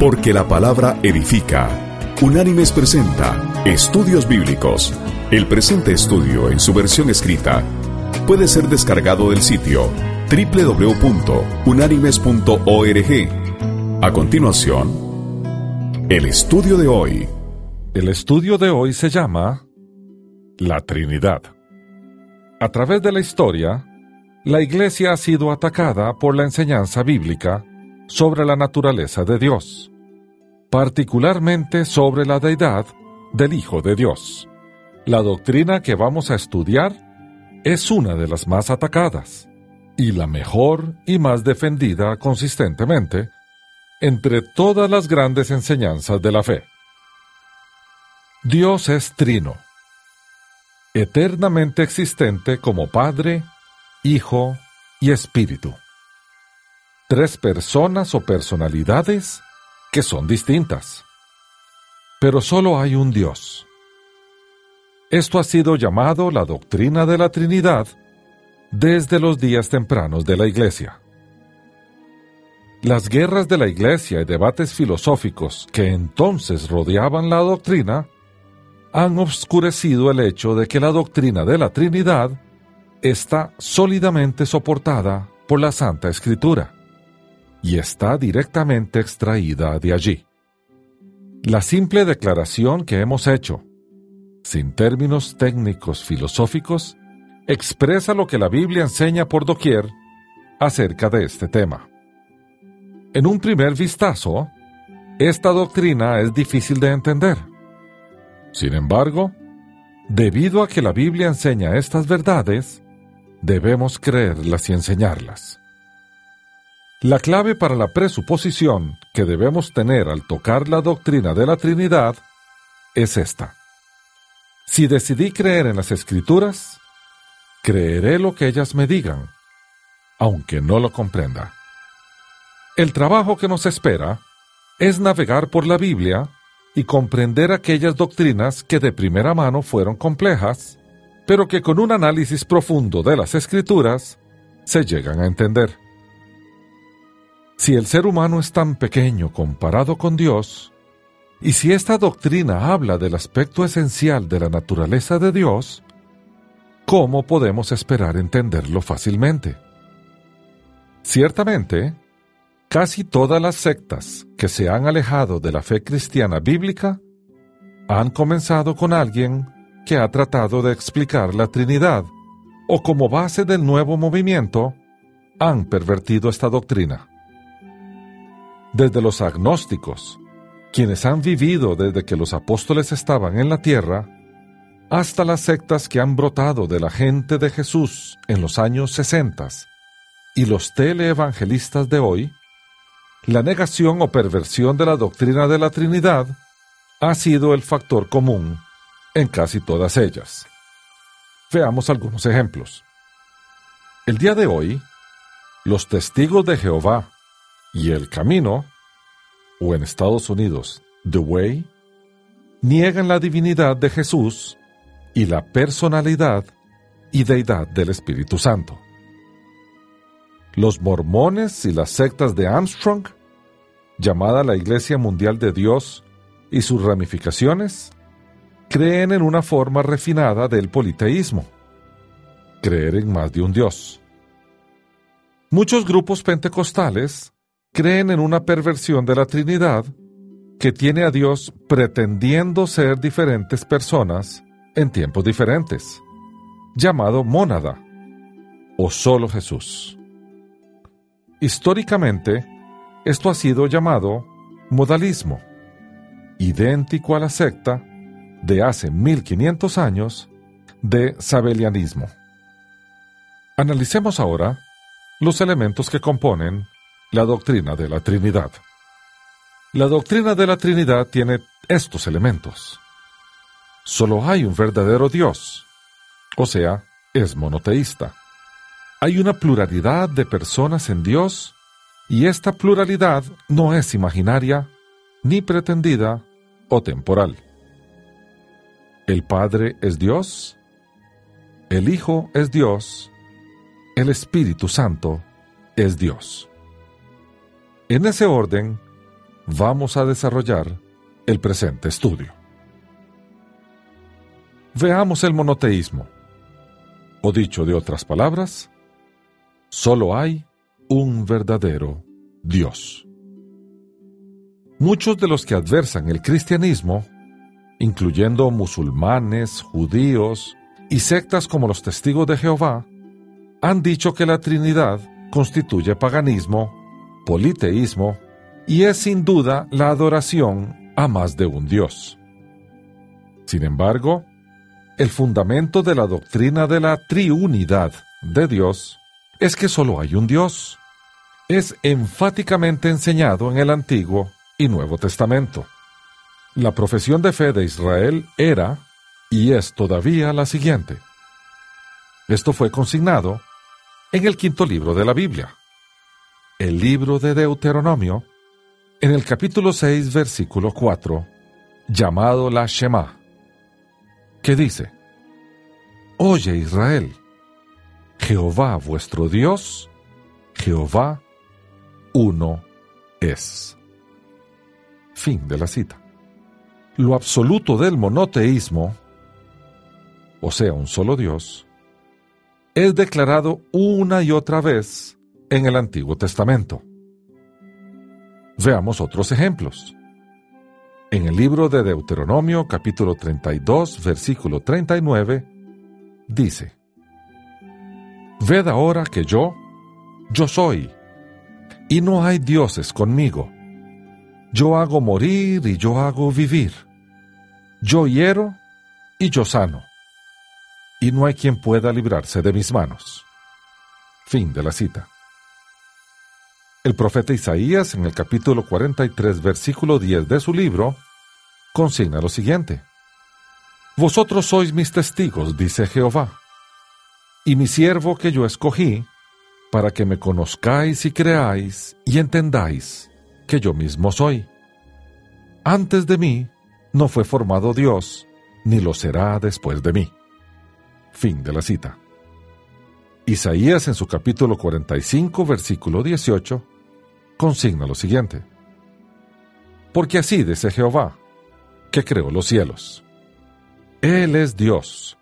Porque la palabra edifica. Unánimes presenta Estudios Bíblicos. El presente estudio en su versión escrita puede ser descargado del sitio www.unánimes.org. A continuación, el estudio de hoy. El estudio de hoy se llama La Trinidad. A través de la historia, la Iglesia ha sido atacada por la enseñanza bíblica sobre la naturaleza de Dios, particularmente sobre la deidad del Hijo de Dios. La doctrina que vamos a estudiar es una de las más atacadas y la mejor y más defendida consistentemente entre todas las grandes enseñanzas de la fe. Dios es trino, eternamente existente como Padre, Hijo y Espíritu. Tres personas o personalidades que son distintas. Pero solo hay un Dios. Esto ha sido llamado la doctrina de la Trinidad desde los días tempranos de la Iglesia. Las guerras de la Iglesia y debates filosóficos que entonces rodeaban la doctrina han obscurecido el hecho de que la doctrina de la Trinidad está sólidamente soportada por la Santa Escritura y está directamente extraída de allí. La simple declaración que hemos hecho, sin términos técnicos filosóficos, expresa lo que la Biblia enseña por doquier acerca de este tema. En un primer vistazo, esta doctrina es difícil de entender. Sin embargo, debido a que la Biblia enseña estas verdades, debemos creerlas y enseñarlas. La clave para la presuposición que debemos tener al tocar la doctrina de la Trinidad es esta. Si decidí creer en las Escrituras, creeré lo que ellas me digan, aunque no lo comprenda. El trabajo que nos espera es navegar por la Biblia y comprender aquellas doctrinas que de primera mano fueron complejas, pero que con un análisis profundo de las escrituras se llegan a entender. Si el ser humano es tan pequeño comparado con Dios, y si esta doctrina habla del aspecto esencial de la naturaleza de Dios, ¿cómo podemos esperar entenderlo fácilmente? Ciertamente, casi todas las sectas que se han alejado de la fe cristiana bíblica han comenzado con alguien que ha tratado de explicar la Trinidad, o como base del nuevo movimiento, han pervertido esta doctrina. Desde los agnósticos, quienes han vivido desde que los apóstoles estaban en la tierra, hasta las sectas que han brotado de la gente de Jesús en los años 60 y los teleevangelistas de hoy, la negación o perversión de la doctrina de la Trinidad ha sido el factor común en casi todas ellas. Veamos algunos ejemplos. El día de hoy, los testigos de Jehová y el camino, o en Estados Unidos, The Way, niegan la divinidad de Jesús y la personalidad y deidad del Espíritu Santo. Los mormones y las sectas de Armstrong, llamada la Iglesia Mundial de Dios y sus ramificaciones, creen en una forma refinada del politeísmo, creer en más de un Dios. Muchos grupos pentecostales creen en una perversión de la Trinidad que tiene a Dios pretendiendo ser diferentes personas en tiempos diferentes, llamado mónada o solo Jesús. Históricamente, esto ha sido llamado modalismo, idéntico a la secta de hace 1500 años de sabelianismo. Analicemos ahora los elementos que componen la doctrina de la Trinidad. La doctrina de la Trinidad tiene estos elementos. Solo hay un verdadero Dios, o sea, es monoteísta. Hay una pluralidad de personas en Dios y esta pluralidad no es imaginaria, ni pretendida o temporal. El Padre es Dios, el Hijo es Dios, el Espíritu Santo es Dios. En ese orden, vamos a desarrollar el presente estudio. Veamos el monoteísmo. O dicho de otras palabras, solo hay un verdadero Dios. Muchos de los que adversan el cristianismo, incluyendo musulmanes, judíos y sectas como los testigos de Jehová, han dicho que la Trinidad constituye paganismo, politeísmo y es sin duda la adoración a más de un Dios. Sin embargo, el fundamento de la doctrina de la triunidad de Dios es que solo hay un Dios. Es enfáticamente enseñado en el Antiguo y Nuevo Testamento. La profesión de fe de Israel era y es todavía la siguiente. Esto fue consignado en el quinto libro de la Biblia, el libro de Deuteronomio, en el capítulo 6, versículo 4, llamado la Shema que dice, Oye Israel, Jehová vuestro Dios, Jehová uno es. Fin de la cita. Lo absoluto del monoteísmo, o sea, un solo Dios, es declarado una y otra vez en el Antiguo Testamento. Veamos otros ejemplos. En el libro de Deuteronomio capítulo 32 versículo 39 dice, Ved ahora que yo, yo soy, y no hay dioses conmigo. Yo hago morir y yo hago vivir. Yo hiero y yo sano. Y no hay quien pueda librarse de mis manos. Fin de la cita. El profeta Isaías, en el capítulo 43, versículo 10 de su libro, consigna lo siguiente. Vosotros sois mis testigos, dice Jehová, y mi siervo que yo escogí, para que me conozcáis y creáis y entendáis que yo mismo soy. Antes de mí no fue formado Dios, ni lo será después de mí. Fin de la cita. Isaías en su capítulo 45, versículo 18, consigna lo siguiente. Porque así dice Jehová, que creó los cielos. Él es Dios,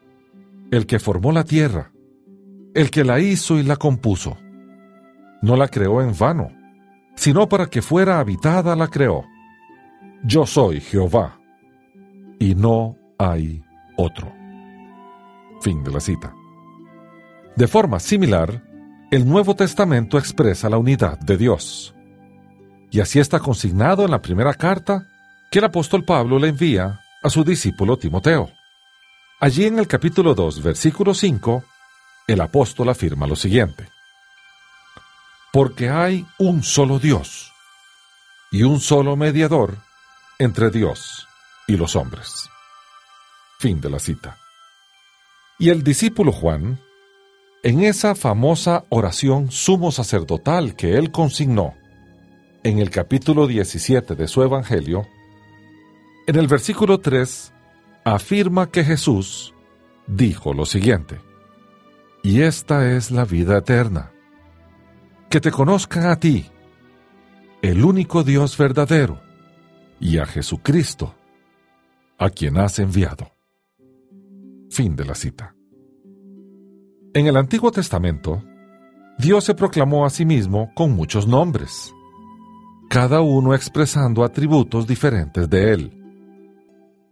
el que formó la tierra, el que la hizo y la compuso. No la creó en vano, sino para que fuera habitada la creó. Yo soy Jehová, y no hay otro. Fin de la cita. De forma similar, el Nuevo Testamento expresa la unidad de Dios. Y así está consignado en la primera carta que el apóstol Pablo le envía a su discípulo Timoteo. Allí en el capítulo 2, versículo 5, el apóstol afirma lo siguiente. Porque hay un solo Dios y un solo mediador entre Dios y los hombres. Fin de la cita. Y el discípulo Juan en esa famosa oración sumo sacerdotal que él consignó en el capítulo 17 de su Evangelio, en el versículo 3 afirma que Jesús dijo lo siguiente, y esta es la vida eterna, que te conozcan a ti, el único Dios verdadero, y a Jesucristo, a quien has enviado. Fin de la cita. En el Antiguo Testamento, Dios se proclamó a sí mismo con muchos nombres, cada uno expresando atributos diferentes de él.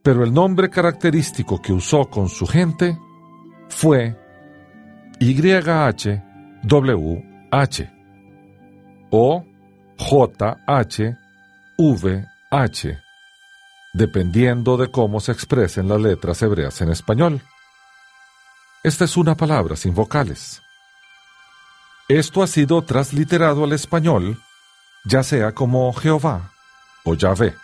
Pero el nombre característico que usó con su gente fue YHWH o JHVH, dependiendo de cómo se expresen las letras hebreas en español. Esta es una palabra sin vocales. Esto ha sido transliterado al español, ya sea como Jehová o Yahvé.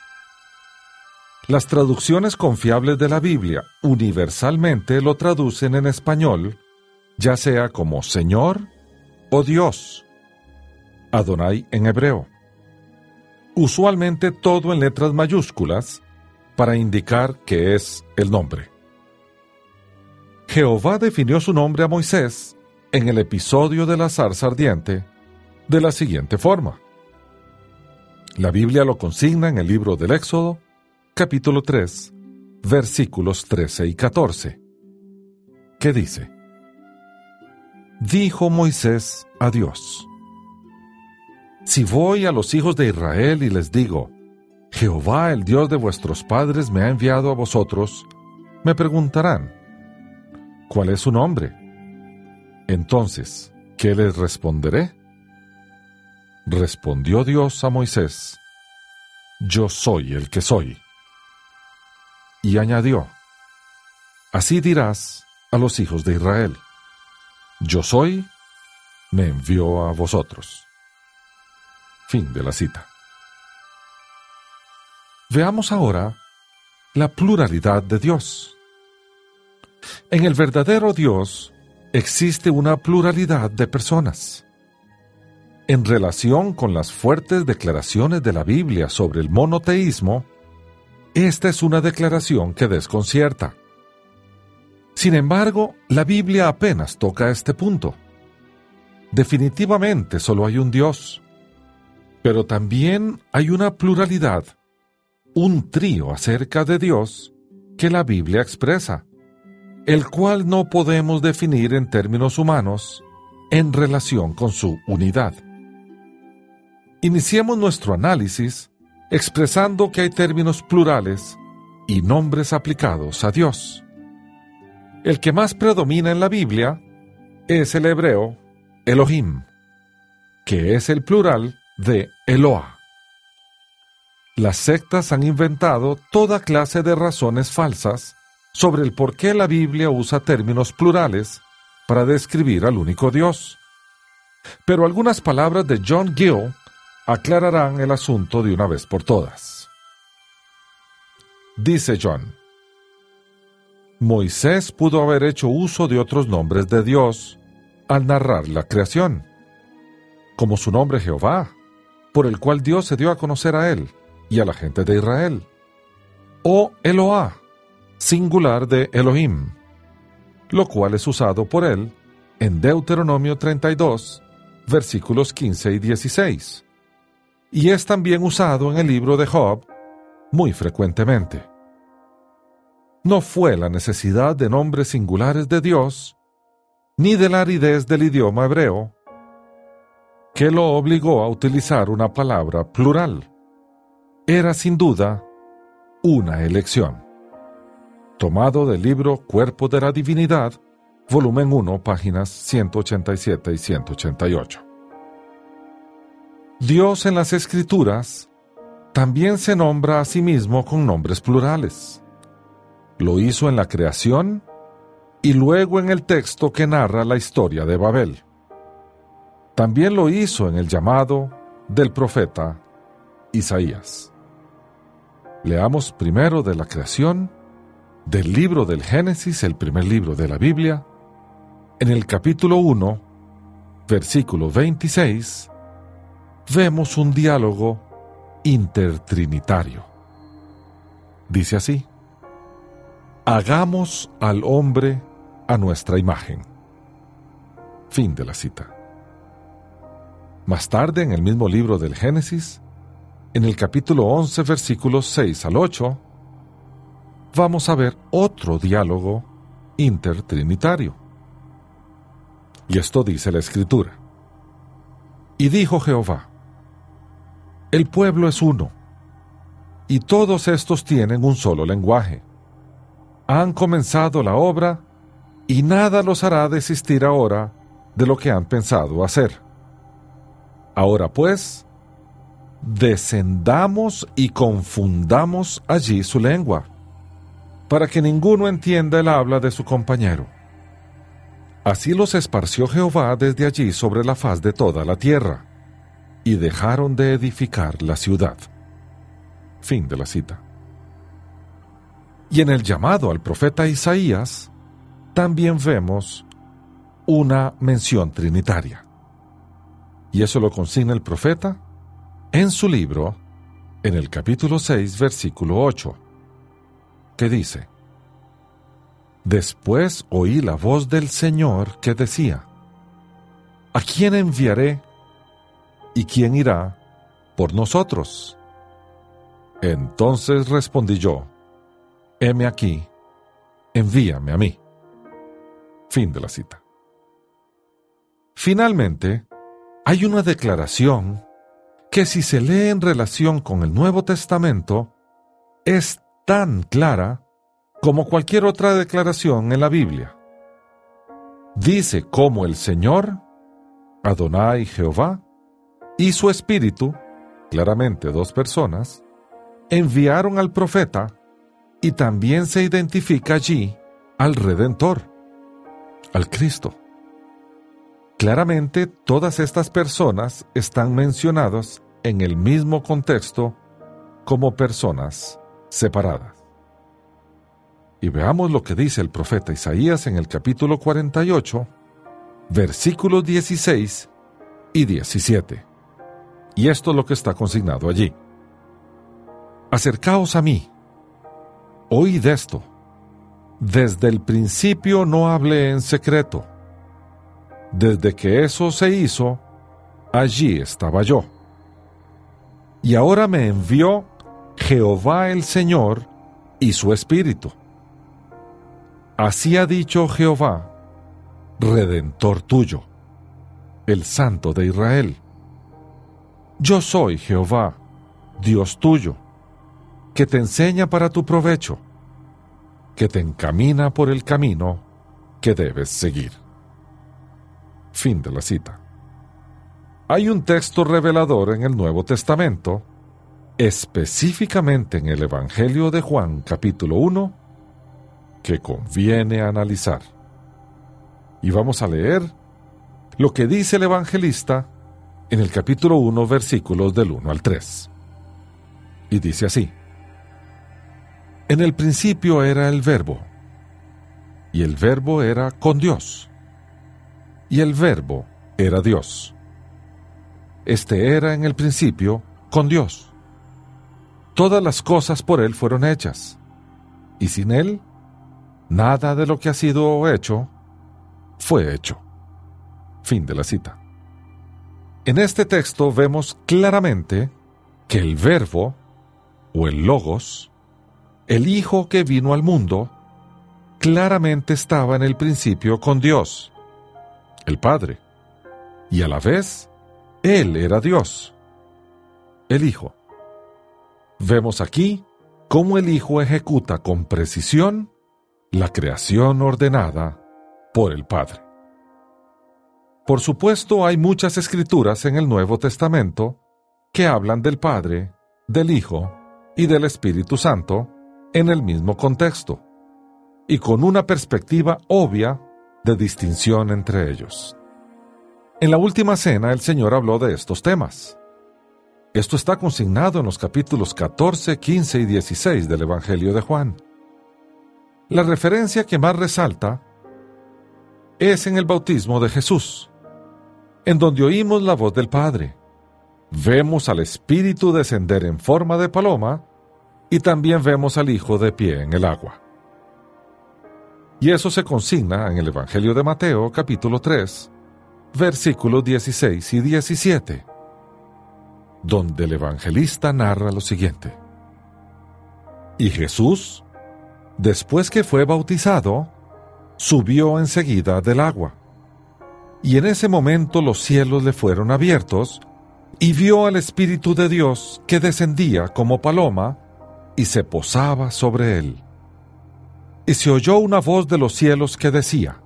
Las traducciones confiables de la Biblia universalmente lo traducen en español, ya sea como Señor o Dios. Adonai en hebreo. Usualmente todo en letras mayúsculas para indicar que es el nombre. Jehová definió su nombre a Moisés en el episodio de la zarza ardiente de la siguiente forma. La Biblia lo consigna en el libro del Éxodo, capítulo 3, versículos 13 y 14. ¿Qué dice? Dijo Moisés a Dios, Si voy a los hijos de Israel y les digo, Jehová el Dios de vuestros padres me ha enviado a vosotros, me preguntarán, ¿cuál es su nombre? Entonces, ¿qué les responderé? Respondió Dios a Moisés, Yo soy el que soy. Y añadió, Así dirás a los hijos de Israel, Yo soy, me envió a vosotros. Fin de la cita. Veamos ahora la pluralidad de Dios. En el verdadero Dios existe una pluralidad de personas. En relación con las fuertes declaraciones de la Biblia sobre el monoteísmo, esta es una declaración que desconcierta. Sin embargo, la Biblia apenas toca este punto. Definitivamente solo hay un Dios, pero también hay una pluralidad, un trío acerca de Dios que la Biblia expresa, el cual no podemos definir en términos humanos en relación con su unidad. Iniciemos nuestro análisis expresando que hay términos plurales y nombres aplicados a Dios. El que más predomina en la Biblia es el hebreo Elohim, que es el plural de Eloah. Las sectas han inventado toda clase de razones falsas sobre el por qué la Biblia usa términos plurales para describir al único Dios. Pero algunas palabras de John Gill aclararán el asunto de una vez por todas. Dice John, Moisés pudo haber hecho uso de otros nombres de Dios al narrar la creación, como su nombre Jehová, por el cual Dios se dio a conocer a él y a la gente de Israel, o Eloah, singular de Elohim, lo cual es usado por él en Deuteronomio 32, versículos 15 y 16 y es también usado en el libro de Job muy frecuentemente. No fue la necesidad de nombres singulares de Dios, ni de la aridez del idioma hebreo, que lo obligó a utilizar una palabra plural. Era sin duda una elección. Tomado del libro Cuerpo de la Divinidad, volumen 1, páginas 187 y 188. Dios en las Escrituras también se nombra a sí mismo con nombres plurales. Lo hizo en la creación y luego en el texto que narra la historia de Babel. También lo hizo en el llamado del profeta Isaías. Leamos primero de la creación, del libro del Génesis, el primer libro de la Biblia, en el capítulo 1, versículo 26 vemos un diálogo intertrinitario. Dice así, hagamos al hombre a nuestra imagen. Fin de la cita. Más tarde, en el mismo libro del Génesis, en el capítulo 11, versículos 6 al 8, vamos a ver otro diálogo intertrinitario. Y esto dice la Escritura. Y dijo Jehová, el pueblo es uno, y todos estos tienen un solo lenguaje. Han comenzado la obra, y nada los hará desistir ahora de lo que han pensado hacer. Ahora pues, descendamos y confundamos allí su lengua, para que ninguno entienda el habla de su compañero. Así los esparció Jehová desde allí sobre la faz de toda la tierra y dejaron de edificar la ciudad. Fin de la cita. Y en el llamado al profeta Isaías, también vemos una mención trinitaria. Y eso lo consigna el profeta en su libro, en el capítulo 6, versículo 8, que dice, Después oí la voz del Señor que decía, ¿A quién enviaré ¿Y quién irá por nosotros. Entonces respondí yo, heme aquí, envíame a mí. Fin de la cita. Finalmente, hay una declaración que si se lee en relación con el Nuevo Testamento, es tan clara como cualquier otra declaración en la Biblia. Dice cómo el Señor, Adonai Jehová, y su Espíritu, claramente dos personas, enviaron al profeta y también se identifica allí al Redentor, al Cristo. Claramente todas estas personas están mencionadas en el mismo contexto como personas separadas. Y veamos lo que dice el profeta Isaías en el capítulo 48, versículos 16 y 17. Y esto es lo que está consignado allí. Acercaos a mí, oíd esto. Desde el principio no hablé en secreto. Desde que eso se hizo, allí estaba yo. Y ahora me envió Jehová el Señor y su Espíritu. Así ha dicho Jehová, Redentor tuyo, el Santo de Israel. Yo soy Jehová, Dios tuyo, que te enseña para tu provecho, que te encamina por el camino que debes seguir. Fin de la cita. Hay un texto revelador en el Nuevo Testamento, específicamente en el Evangelio de Juan capítulo 1, que conviene analizar. Y vamos a leer lo que dice el evangelista en el capítulo 1, versículos del 1 al 3. Y dice así, En el principio era el verbo, y el verbo era con Dios, y el verbo era Dios. Este era en el principio con Dios. Todas las cosas por Él fueron hechas, y sin Él, nada de lo que ha sido hecho fue hecho. Fin de la cita. En este texto vemos claramente que el verbo, o el logos, el Hijo que vino al mundo, claramente estaba en el principio con Dios, el Padre, y a la vez, Él era Dios, el Hijo. Vemos aquí cómo el Hijo ejecuta con precisión la creación ordenada por el Padre. Por supuesto, hay muchas escrituras en el Nuevo Testamento que hablan del Padre, del Hijo y del Espíritu Santo en el mismo contexto, y con una perspectiva obvia de distinción entre ellos. En la última cena el Señor habló de estos temas. Esto está consignado en los capítulos 14, 15 y 16 del Evangelio de Juan. La referencia que más resalta es en el bautismo de Jesús, en donde oímos la voz del Padre. Vemos al Espíritu descender en forma de paloma y también vemos al Hijo de pie en el agua. Y eso se consigna en el Evangelio de Mateo capítulo 3, versículos 16 y 17, donde el evangelista narra lo siguiente. Y Jesús, después que fue bautizado, subió enseguida del agua y en ese momento los cielos le fueron abiertos, y vio al Espíritu de Dios que descendía como paloma y se posaba sobre él. Y se oyó una voz de los cielos que decía,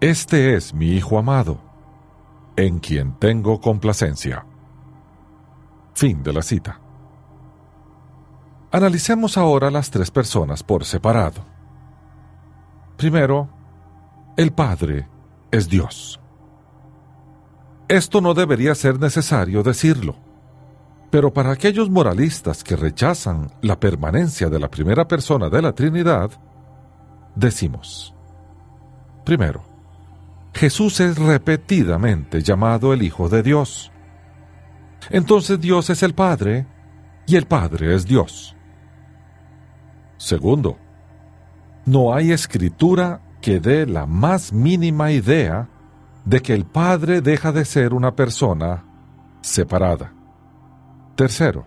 Este es mi Hijo amado, en quien tengo complacencia. Fin de la cita. Analicemos ahora las tres personas por separado. Primero, el Padre, es Dios. Esto no debería ser necesario decirlo, pero para aquellos moralistas que rechazan la permanencia de la primera persona de la Trinidad, decimos, primero, Jesús es repetidamente llamado el Hijo de Dios. Entonces Dios es el Padre y el Padre es Dios. Segundo, no hay escritura que dé la más mínima idea de que el Padre deja de ser una persona separada. Tercero,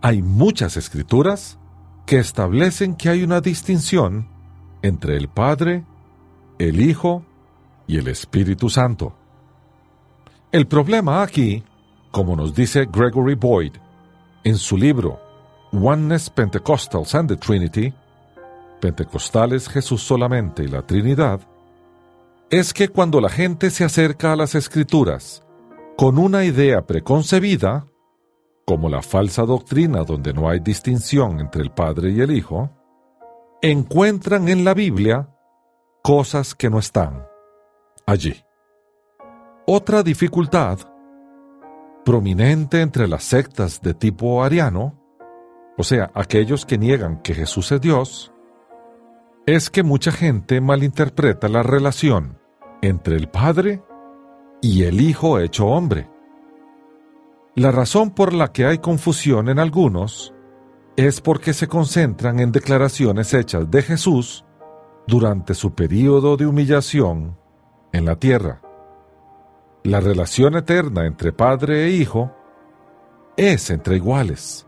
hay muchas escrituras que establecen que hay una distinción entre el Padre, el Hijo y el Espíritu Santo. El problema aquí, como nos dice Gregory Boyd en su libro Oneness Pentecostals and the Trinity, Pentecostales Jesús solamente y la Trinidad, es que cuando la gente se acerca a las escrituras con una idea preconcebida, como la falsa doctrina donde no hay distinción entre el Padre y el Hijo, encuentran en la Biblia cosas que no están allí. Otra dificultad, prominente entre las sectas de tipo ariano, o sea, aquellos que niegan que Jesús es Dios, es que mucha gente malinterpreta la relación entre el Padre y el Hijo hecho hombre. La razón por la que hay confusión en algunos es porque se concentran en declaraciones hechas de Jesús durante su período de humillación en la tierra. La relación eterna entre Padre e Hijo es entre iguales.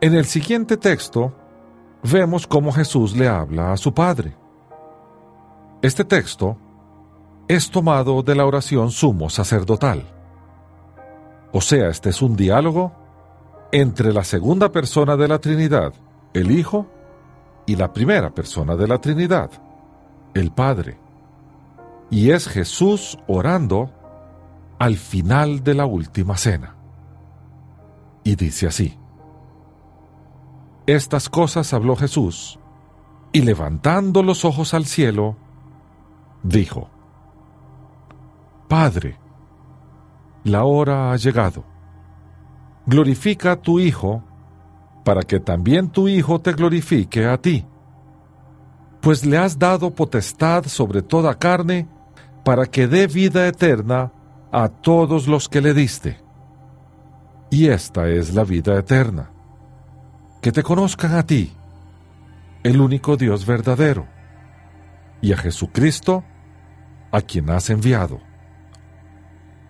En el siguiente texto vemos cómo Jesús le habla a su Padre. Este texto es tomado de la oración sumo sacerdotal. O sea, este es un diálogo entre la segunda persona de la Trinidad, el Hijo, y la primera persona de la Trinidad, el Padre. Y es Jesús orando al final de la última cena. Y dice así, Estas cosas habló Jesús, y levantando los ojos al cielo, dijo, Padre, la hora ha llegado. Glorifica a tu Hijo, para que también tu Hijo te glorifique a ti. Pues le has dado potestad sobre toda carne, para que dé vida eterna a todos los que le diste. Y esta es la vida eterna, que te conozcan a ti, el único Dios verdadero, y a Jesucristo, a quien has enviado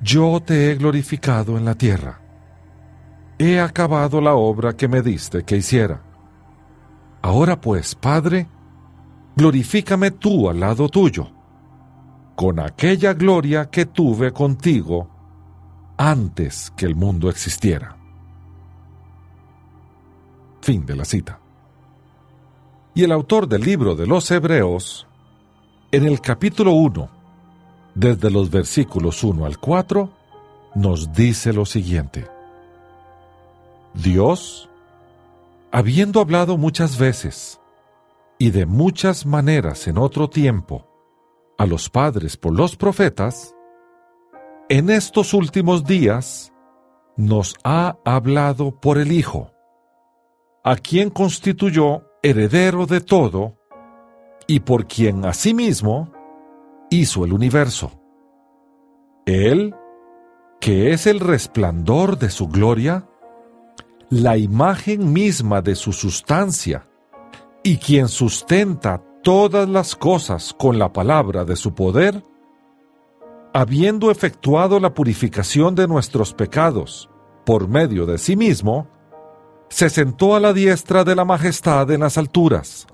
yo te he glorificado en la tierra. He acabado la obra que me diste que hiciera. Ahora pues, Padre, glorifícame tú al lado tuyo, con aquella gloria que tuve contigo antes que el mundo existiera. Fin de la cita. Y el autor del libro de los Hebreos, en el capítulo 1, desde los versículos 1 al 4, nos dice lo siguiente. Dios, habiendo hablado muchas veces y de muchas maneras en otro tiempo a los padres por los profetas, en estos últimos días nos ha hablado por el Hijo, a quien constituyó heredero de todo y por quien asimismo hizo el universo. Él, que es el resplandor de su gloria, la imagen misma de su sustancia, y quien sustenta todas las cosas con la palabra de su poder, habiendo efectuado la purificación de nuestros pecados por medio de sí mismo, se sentó a la diestra de la majestad en las alturas,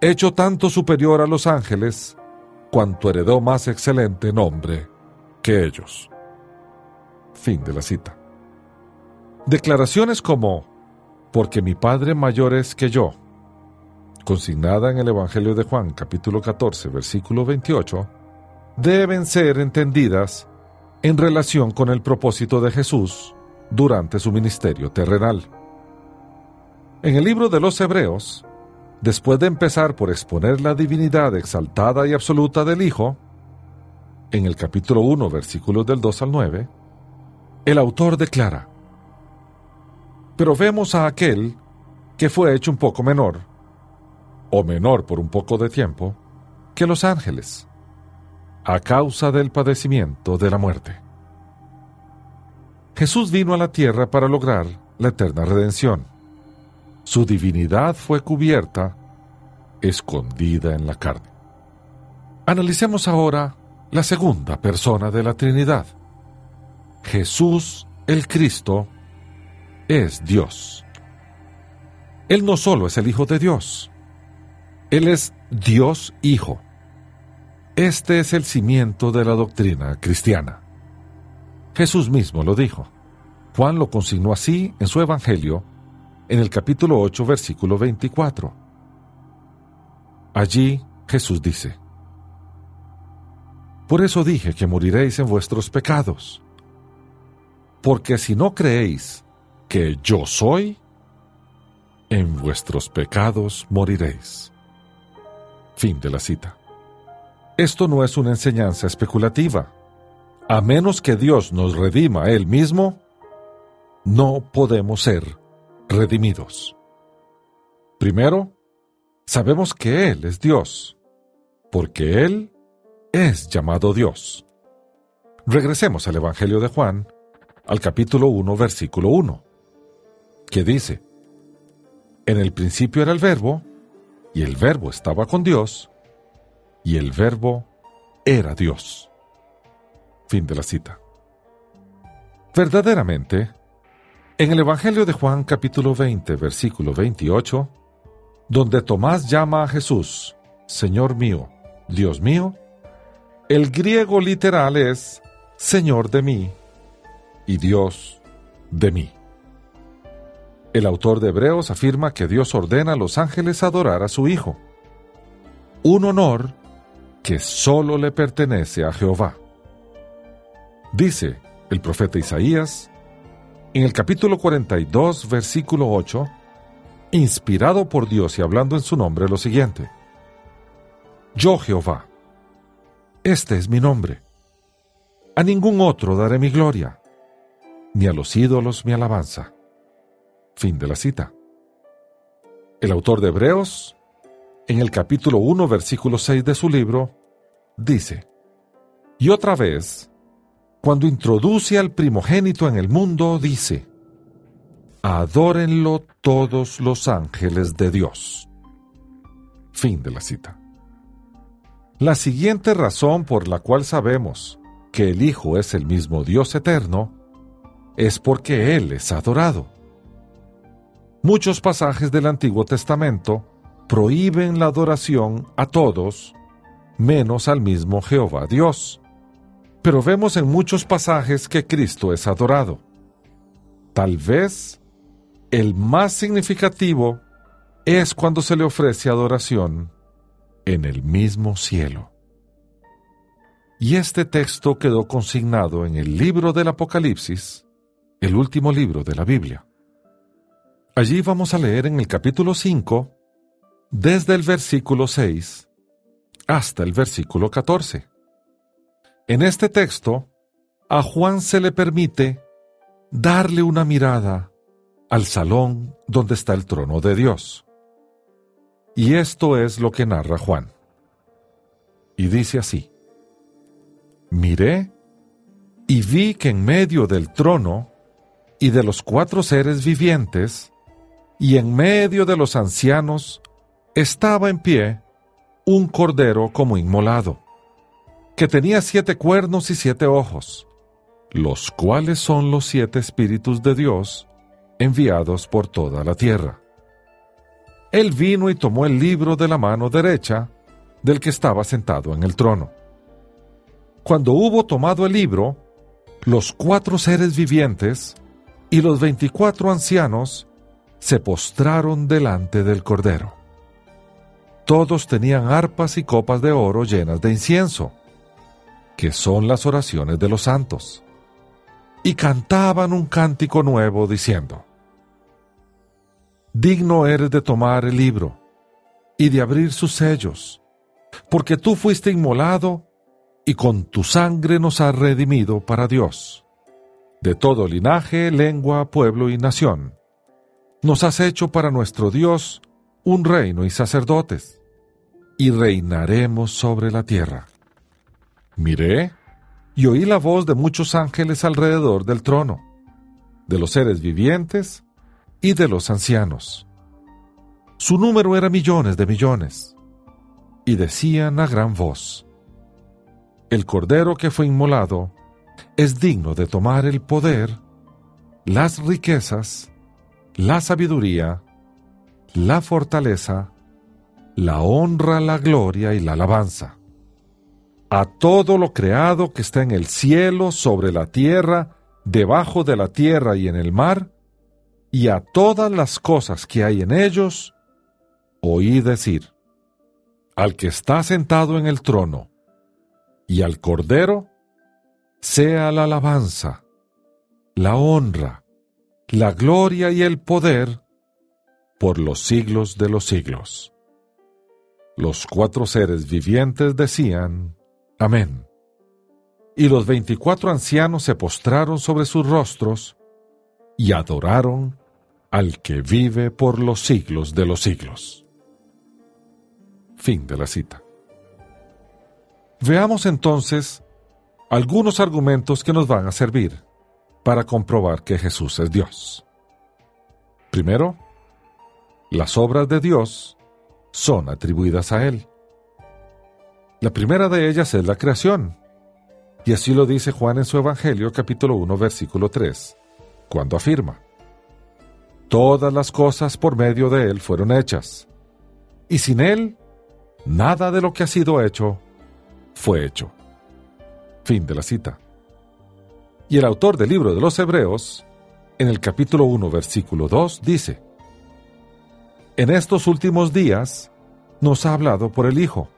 hecho tanto superior a los ángeles, cuanto heredó más excelente nombre que ellos. Fin de la cita. Declaraciones como, porque mi Padre mayor es que yo, consignada en el Evangelio de Juan capítulo 14 versículo 28, deben ser entendidas en relación con el propósito de Jesús durante su ministerio terrenal. En el libro de los Hebreos, después de empezar por exponer la divinidad exaltada y absoluta del Hijo, en el capítulo 1, versículos del 2 al 9, el autor declara, pero vemos a aquel que fue hecho un poco menor, o menor por un poco de tiempo, que los ángeles, a causa del padecimiento de la muerte. Jesús vino a la tierra para lograr la eterna redención su divinidad fue cubierta, escondida en la carne. Analicemos ahora la segunda persona de la Trinidad. Jesús el Cristo es Dios. Él no solo es el Hijo de Dios, Él es Dios Hijo. Este es el cimiento de la doctrina cristiana. Jesús mismo lo dijo. Juan lo consignó así en su Evangelio, en el capítulo 8, versículo 24. Allí Jesús dice, Por eso dije que moriréis en vuestros pecados, porque si no creéis que yo soy, en vuestros pecados moriréis. Fin de la cita. Esto no es una enseñanza especulativa. A menos que Dios nos redima Él mismo, no podemos ser redimidos. Primero, sabemos que Él es Dios, porque Él es llamado Dios. Regresemos al Evangelio de Juan, al capítulo 1, versículo 1, que dice, En el principio era el verbo, y el verbo estaba con Dios, y el verbo era Dios. Fin de la cita. Verdaderamente, en el Evangelio de Juan capítulo 20, versículo 28, donde Tomás llama a Jesús, Señor mío, Dios mío, el griego literal es Señor de mí y Dios de mí. El autor de Hebreos afirma que Dios ordena a los ángeles adorar a su Hijo, un honor que solo le pertenece a Jehová. Dice el profeta Isaías en el capítulo 42, versículo 8, inspirado por Dios y hablando en su nombre lo siguiente. Yo Jehová, este es mi nombre. A ningún otro daré mi gloria, ni a los ídolos mi alabanza. Fin de la cita. El autor de Hebreos en el capítulo 1, versículo 6 de su libro, dice, Y otra vez, cuando introduce al primogénito en el mundo, dice, Adórenlo todos los ángeles de Dios. Fin de la cita. La siguiente razón por la cual sabemos que el Hijo es el mismo Dios eterno es porque Él es adorado. Muchos pasajes del Antiguo Testamento prohíben la adoración a todos, menos al mismo Jehová Dios. Pero vemos en muchos pasajes que Cristo es adorado. Tal vez el más significativo es cuando se le ofrece adoración en el mismo cielo. Y este texto quedó consignado en el libro del Apocalipsis, el último libro de la Biblia. Allí vamos a leer en el capítulo 5 desde el versículo 6 hasta el versículo 14. En este texto, a Juan se le permite darle una mirada al salón donde está el trono de Dios. Y esto es lo que narra Juan. Y dice así, miré y vi que en medio del trono y de los cuatro seres vivientes, y en medio de los ancianos, estaba en pie un cordero como inmolado, que tenía siete cuernos y siete ojos, los cuales son los siete espíritus de Dios enviados por toda la tierra. Él vino y tomó el libro de la mano derecha del que estaba sentado en el trono. Cuando hubo tomado el libro, los cuatro seres vivientes y los veinticuatro ancianos se postraron delante del Cordero. Todos tenían arpas y copas de oro llenas de incienso, que son las oraciones de los santos, y cantaban un cántico nuevo diciendo, Digno eres de tomar el libro y de abrir sus sellos, porque tú fuiste inmolado y con tu sangre nos has redimido para Dios, de todo linaje, lengua, pueblo y nación. Nos has hecho para nuestro Dios un reino y sacerdotes y reinaremos sobre la tierra. Miré y oí la voz de muchos ángeles alrededor del trono, de los seres vivientes y de los ancianos. Su número era millones de millones, y decían a gran voz, El Cordero que fue inmolado es digno de tomar el poder las riquezas, la sabiduría, la fortaleza, la honra, la gloria y la alabanza. A todo lo creado que está en el cielo, sobre la tierra, debajo de la tierra y en el mar, y a todas las cosas que hay en ellos, oí decir, al que está sentado en el trono y al Cordero, sea la alabanza, la honra, la gloria y el poder por los siglos de los siglos. Los cuatro seres vivientes decían, Amén. Y los veinticuatro ancianos se postraron sobre sus rostros y adoraron al que vive por los siglos de los siglos. Fin de la cita. Veamos entonces algunos argumentos que nos van a servir para comprobar que Jesús es Dios. Primero, las obras de Dios son atribuidas a Él. La primera de ellas es la creación, y así lo dice Juan en su Evangelio capítulo 1 versículo 3, cuando afirma, Todas las cosas por medio de Él fueron hechas, y sin Él, nada de lo que ha sido hecho fue hecho. Fin de la cita. Y el autor del libro de los Hebreos, en el capítulo 1, versículo 2, dice, En estos últimos días nos ha hablado por el Hijo,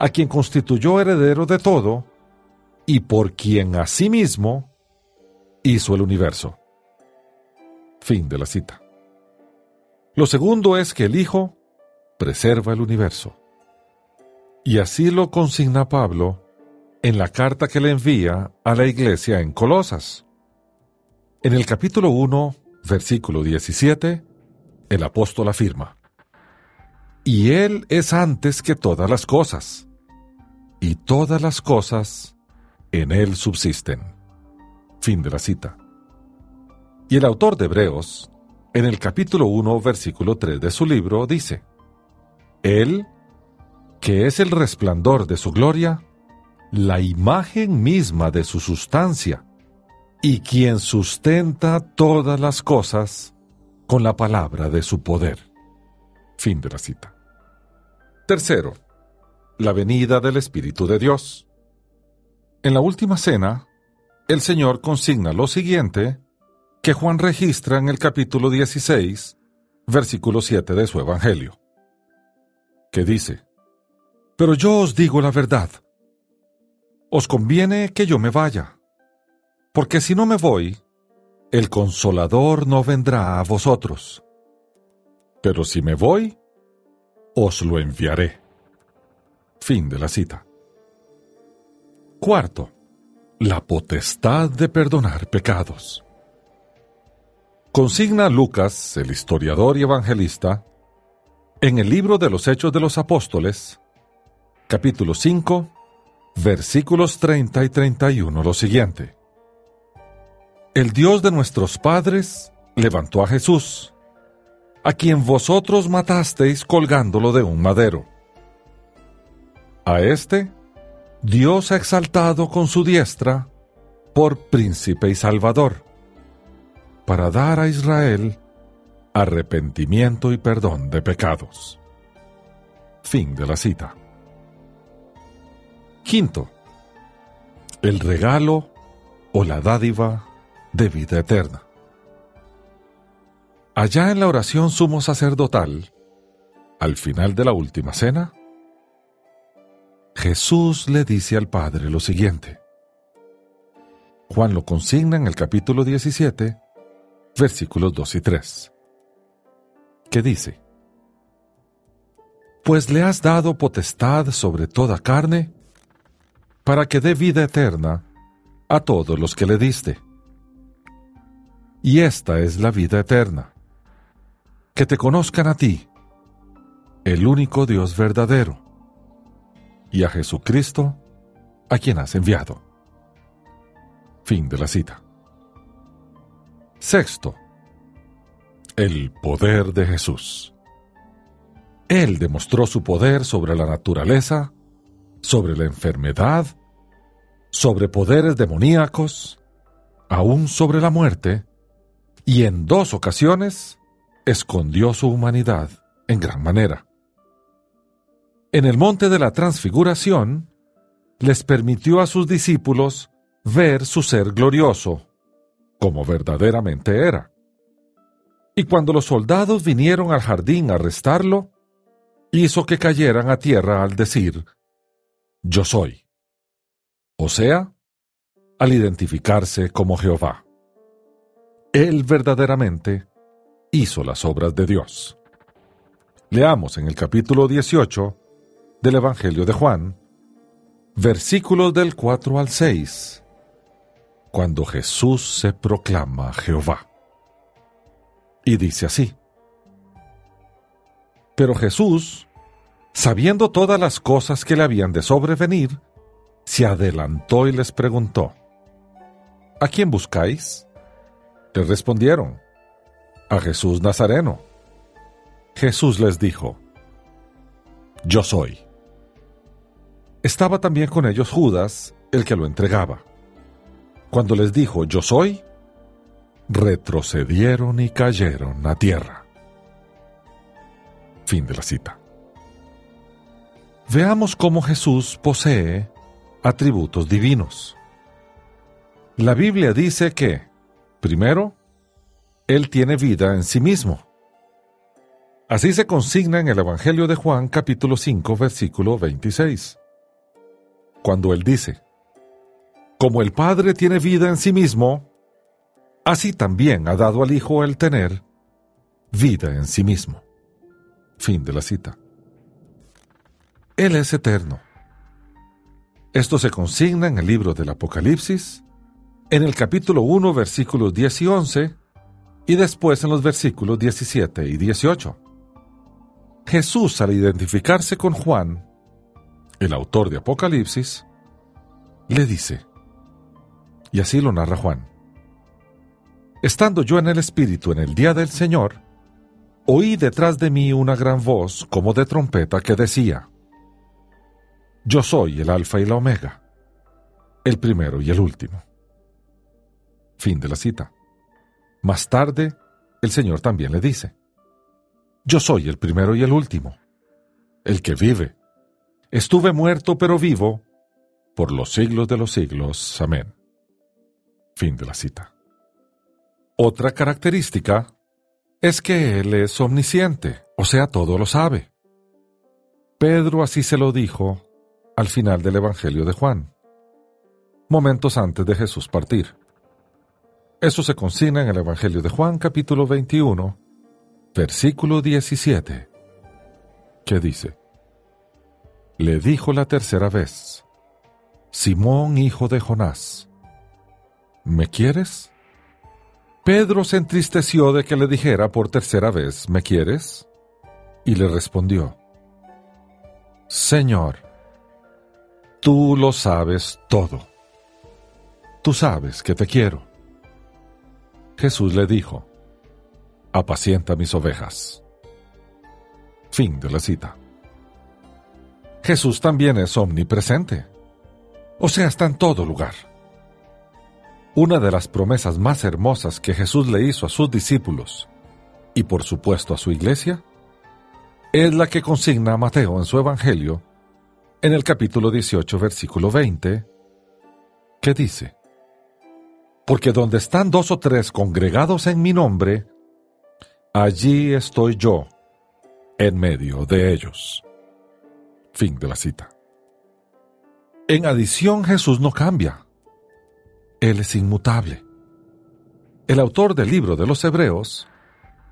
a quien constituyó heredero de todo, y por quien asimismo hizo el universo. Fin de la cita. Lo segundo es que el Hijo preserva el universo. Y así lo consigna Pablo en la carta que le envía a la iglesia en Colosas. En el capítulo 1, versículo 17, el apóstol afirma, Y Él es antes que todas las cosas, y todas las cosas en Él subsisten. Fin de la cita. Y el autor de Hebreos, en el capítulo 1, versículo 3 de su libro, dice, Él, que es el resplandor de su gloria, la imagen misma de su sustancia, y quien sustenta todas las cosas con la palabra de su poder. Fin de la cita. Tercero, la venida del Espíritu de Dios. En la última cena, el Señor consigna lo siguiente que Juan registra en el capítulo 16, versículo 7 de su Evangelio, que dice, Pero yo os digo la verdad os conviene que yo me vaya, porque si no me voy, el consolador no vendrá a vosotros. Pero si me voy, os lo enviaré. Fin de la cita. Cuarto, la potestad de perdonar pecados. Consigna Lucas, el historiador y evangelista, en el libro de los Hechos de los Apóstoles, capítulo 5, versículos 30 y 31 lo siguiente. El Dios de nuestros padres levantó a Jesús, a quien vosotros matasteis colgándolo de un madero. A éste, Dios ha exaltado con su diestra por príncipe y salvador, para dar a Israel arrepentimiento y perdón de pecados. Fin de la cita. Quinto, el regalo o la dádiva de vida eterna. Allá en la oración sumo sacerdotal, al final de la última cena, Jesús le dice al Padre lo siguiente. Juan lo consigna en el capítulo 17, versículos 2 y 3, que dice, Pues le has dado potestad sobre toda carne, para que dé vida eterna a todos los que le diste. Y esta es la vida eterna, que te conozcan a ti, el único Dios verdadero, y a Jesucristo, a quien has enviado. Fin de la cita. Sexto, el poder de Jesús. Él demostró su poder sobre la naturaleza, sobre la enfermedad sobre poderes demoníacos, aún sobre la muerte y en dos ocasiones escondió su humanidad en gran manera. En el monte de la transfiguración, les permitió a sus discípulos ver su ser glorioso, como verdaderamente era. Y cuando los soldados vinieron al jardín a arrestarlo, hizo que cayeran a tierra al decir, Yo soy. O sea, al identificarse como Jehová. Él verdaderamente hizo las obras de Dios. Leamos en el capítulo 18 del Evangelio de Juan, versículos del 4 al 6, cuando Jesús se proclama Jehová. Y dice así, Pero Jesús, sabiendo todas las cosas que le habían de sobrevenir, se adelantó y les preguntó, ¿A quién buscáis? Le respondieron, a Jesús Nazareno. Jesús les dijo, Yo soy. Estaba también con ellos Judas, el que lo entregaba. Cuando les dijo, Yo soy, retrocedieron y cayeron a tierra. Fin de la cita. Veamos cómo Jesús posee atributos divinos. La Biblia dice que, primero, Él tiene vida en sí mismo. Así se consigna en el Evangelio de Juan capítulo 5 versículo 26. Cuando Él dice, Como el Padre tiene vida en sí mismo, así también ha dado al Hijo el tener vida en sí mismo. Fin de la cita. Él es eterno. Esto se consigna en el libro del Apocalipsis, en el capítulo 1, versículos 10 y 11, y después en los versículos 17 y 18. Jesús, al identificarse con Juan, el autor de Apocalipsis, le dice, y así lo narra Juan, Estando yo en el Espíritu en el día del Señor, oí detrás de mí una gran voz como de trompeta que decía, Yo soy el Alfa y la Omega, el primero y el último. Fin de la cita. Más tarde, el Señor también le dice, Yo soy el primero y el último, el que vive. Estuve muerto pero vivo por los siglos de los siglos. Amén. Fin de la cita. Otra característica es que Él es omnisciente, o sea, todo lo sabe. Pedro así se lo dijo al final del Evangelio de Juan, momentos antes de Jesús partir. Eso se consigna en el Evangelio de Juan capítulo 21, versículo 17, que dice, Le dijo la tercera vez, Simón hijo de Jonás, ¿me quieres? Pedro se entristeció de que le dijera por tercera vez, ¿me quieres? Y le respondió, Señor, tú lo sabes todo. Tú sabes que te quiero. Jesús le dijo, apacienta mis ovejas. Fin de la cita. Jesús también es omnipresente, o sea, está en todo lugar. Una de las promesas más hermosas que Jesús le hizo a sus discípulos y por supuesto a su iglesia es la que consigna Mateo en su Evangelio en el capítulo 18 versículo 20 que dice, Porque donde están dos o tres congregados en mi nombre, allí estoy yo en medio de ellos. Fin de la cita. En adición Jesús no cambia. Él es inmutable. El autor del libro de los Hebreos,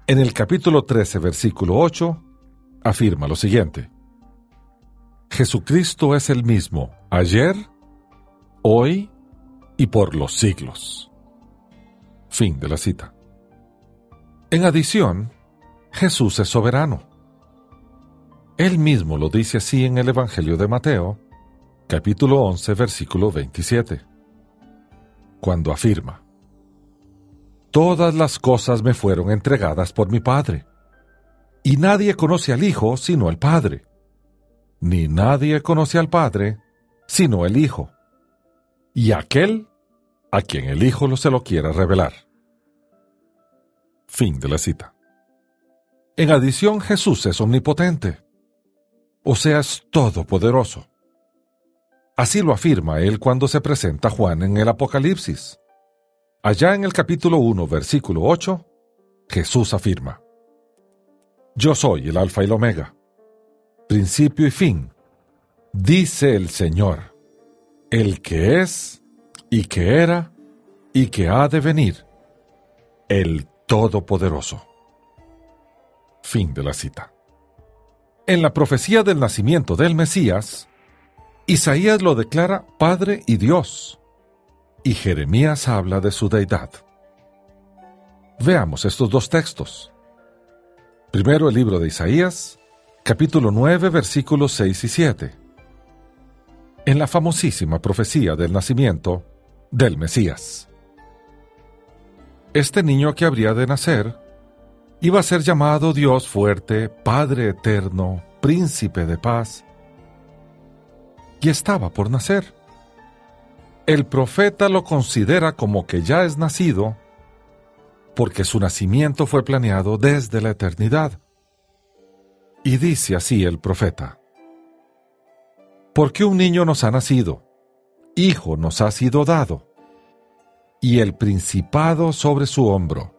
en el capítulo 13, versículo 8, afirma lo siguiente. Jesucristo es el mismo ayer, hoy y por los siglos. Fin de la cita. En adición, Jesús es soberano. Él mismo lo dice así en el Evangelio de Mateo, capítulo 11, versículo 27 cuando afirma, Todas las cosas me fueron entregadas por mi Padre, y nadie conoce al Hijo sino el Padre, ni nadie conoce al Padre sino el Hijo, y aquel a quien el Hijo se lo quiera revelar. Fin de la cita. En adición, Jesús es omnipotente, o sea, es todopoderoso. Así lo afirma él cuando se presenta Juan en el Apocalipsis. Allá en el capítulo 1, versículo 8, Jesús afirma, Yo soy el Alfa y el Omega, principio y fin, dice el Señor, el que es y que era y que ha de venir, el Todopoderoso. Fin de la cita. En la profecía del nacimiento del Mesías, Isaías lo declara Padre y Dios, y Jeremías habla de su deidad. Veamos estos dos textos. Primero el libro de Isaías, capítulo 9, versículos 6 y 7. En la famosísima profecía del nacimiento del Mesías. Este niño que habría de nacer iba a ser llamado Dios fuerte, Padre eterno, príncipe de paz, y estaba por nacer. El profeta lo considera como que ya es nacido porque su nacimiento fue planeado desde la eternidad. Y dice así el profeta, porque un niño nos ha nacido, hijo nos ha sido dado, y el principado sobre su hombro.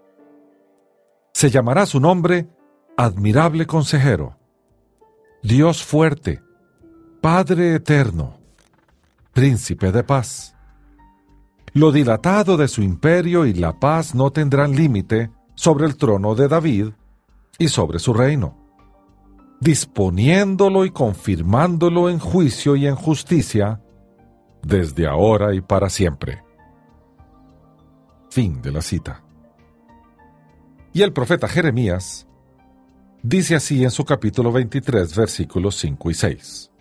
Se llamará su nombre admirable consejero, Dios fuerte, Padre eterno, príncipe de paz. Lo dilatado de su imperio y la paz no tendrán límite sobre el trono de David y sobre su reino, disponiéndolo y confirmándolo en juicio y en justicia desde ahora y para siempre. Fin de la cita. Y el profeta Jeremías dice así en su capítulo 23, versículos 5 y 6.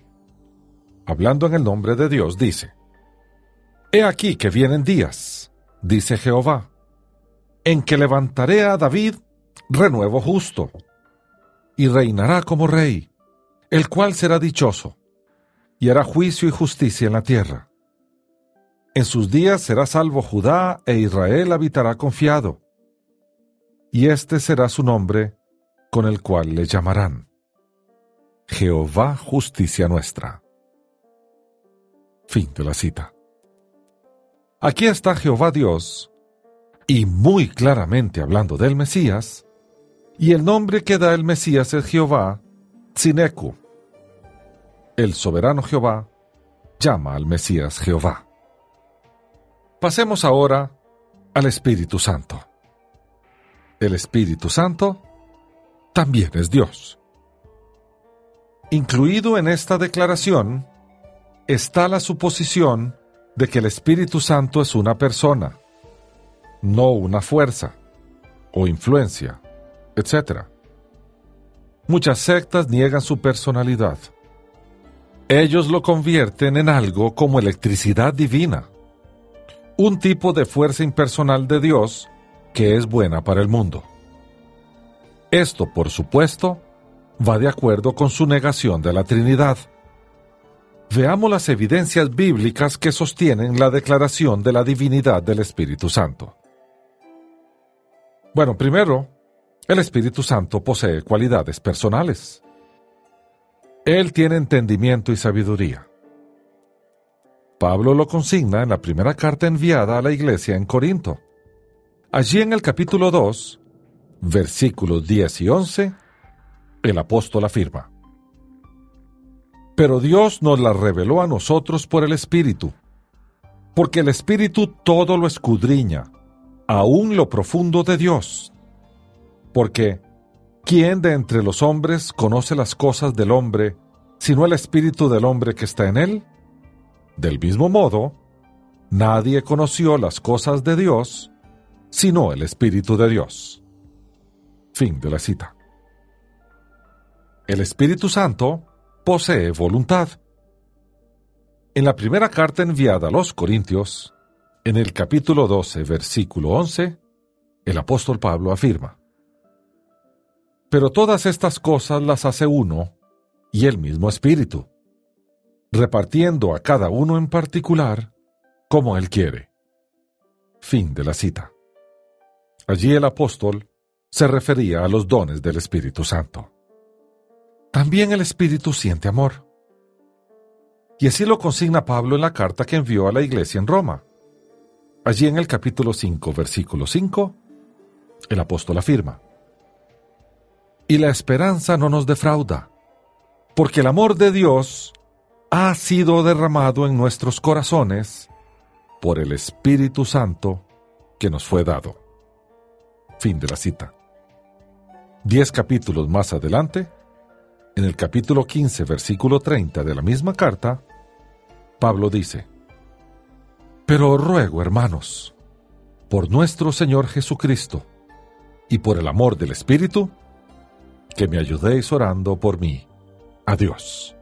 Hablando en el nombre de Dios, dice, He aquí que vienen días, dice Jehová, en que levantaré a David renuevo justo, y reinará como rey, el cual será dichoso, y hará juicio y justicia en la tierra. En sus días será salvo Judá e Israel habitará confiado, y este será su nombre con el cual le llamarán. Jehová justicia nuestra. Fin de la cita. Aquí está Jehová Dios, y muy claramente hablando del Mesías, y el nombre que da el Mesías es Jehová, Tzineku. El soberano Jehová llama al Mesías Jehová. Pasemos ahora al Espíritu Santo. El Espíritu Santo también es Dios. Incluido en esta declaración está la suposición de que el Espíritu Santo es una persona, no una fuerza o influencia, etc. Muchas sectas niegan su personalidad. Ellos lo convierten en algo como electricidad divina, un tipo de fuerza impersonal de Dios que es buena para el mundo. Esto, por supuesto, va de acuerdo con su negación de la Trinidad Veamos las evidencias bíblicas que sostienen la declaración de la divinidad del Espíritu Santo. Bueno, primero, el Espíritu Santo posee cualidades personales. Él tiene entendimiento y sabiduría. Pablo lo consigna en la primera carta enviada a la iglesia en Corinto. Allí en el capítulo 2, versículos 10 y 11, el apóstol afirma, pero Dios nos la reveló a nosotros por el Espíritu, porque el Espíritu todo lo escudriña, aún lo profundo de Dios. Porque, ¿quién de entre los hombres conoce las cosas del hombre, sino el Espíritu del hombre que está en él? Del mismo modo, nadie conoció las cosas de Dios, sino el Espíritu de Dios. Fin de la cita. El Espíritu Santo posee voluntad. En la primera carta enviada a los Corintios, en el capítulo 12, versículo 11, el apóstol Pablo afirma, Pero todas estas cosas las hace uno y el mismo Espíritu, repartiendo a cada uno en particular como él quiere. Fin de la cita. Allí el apóstol se refería a los dones del Espíritu Santo. También el Espíritu siente amor. Y así lo consigna Pablo en la carta que envió a la iglesia en Roma. Allí en el capítulo 5, versículo 5, el apóstol afirma, Y la esperanza no nos defrauda, porque el amor de Dios ha sido derramado en nuestros corazones por el Espíritu Santo que nos fue dado. Fin de la cita. Diez capítulos más adelante, en el capítulo 15, versículo 30 de la misma carta, Pablo dice, Pero ruego, hermanos, por nuestro Señor Jesucristo y por el amor del Espíritu, que me ayudéis orando por mí. Adiós.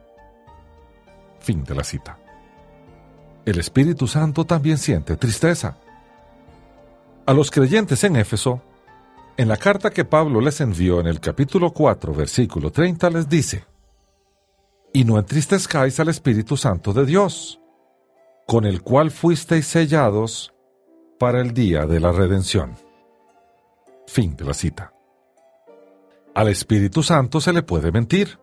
Fin de la cita. El Espíritu Santo también siente tristeza. A los creyentes en Éfeso, en la carta que Pablo les envió en el capítulo 4, versículo 30, les dice, Y no entristezcáis al Espíritu Santo de Dios, con el cual fuisteis sellados para el día de la redención. Fin de la cita. Al Espíritu Santo se le puede mentir.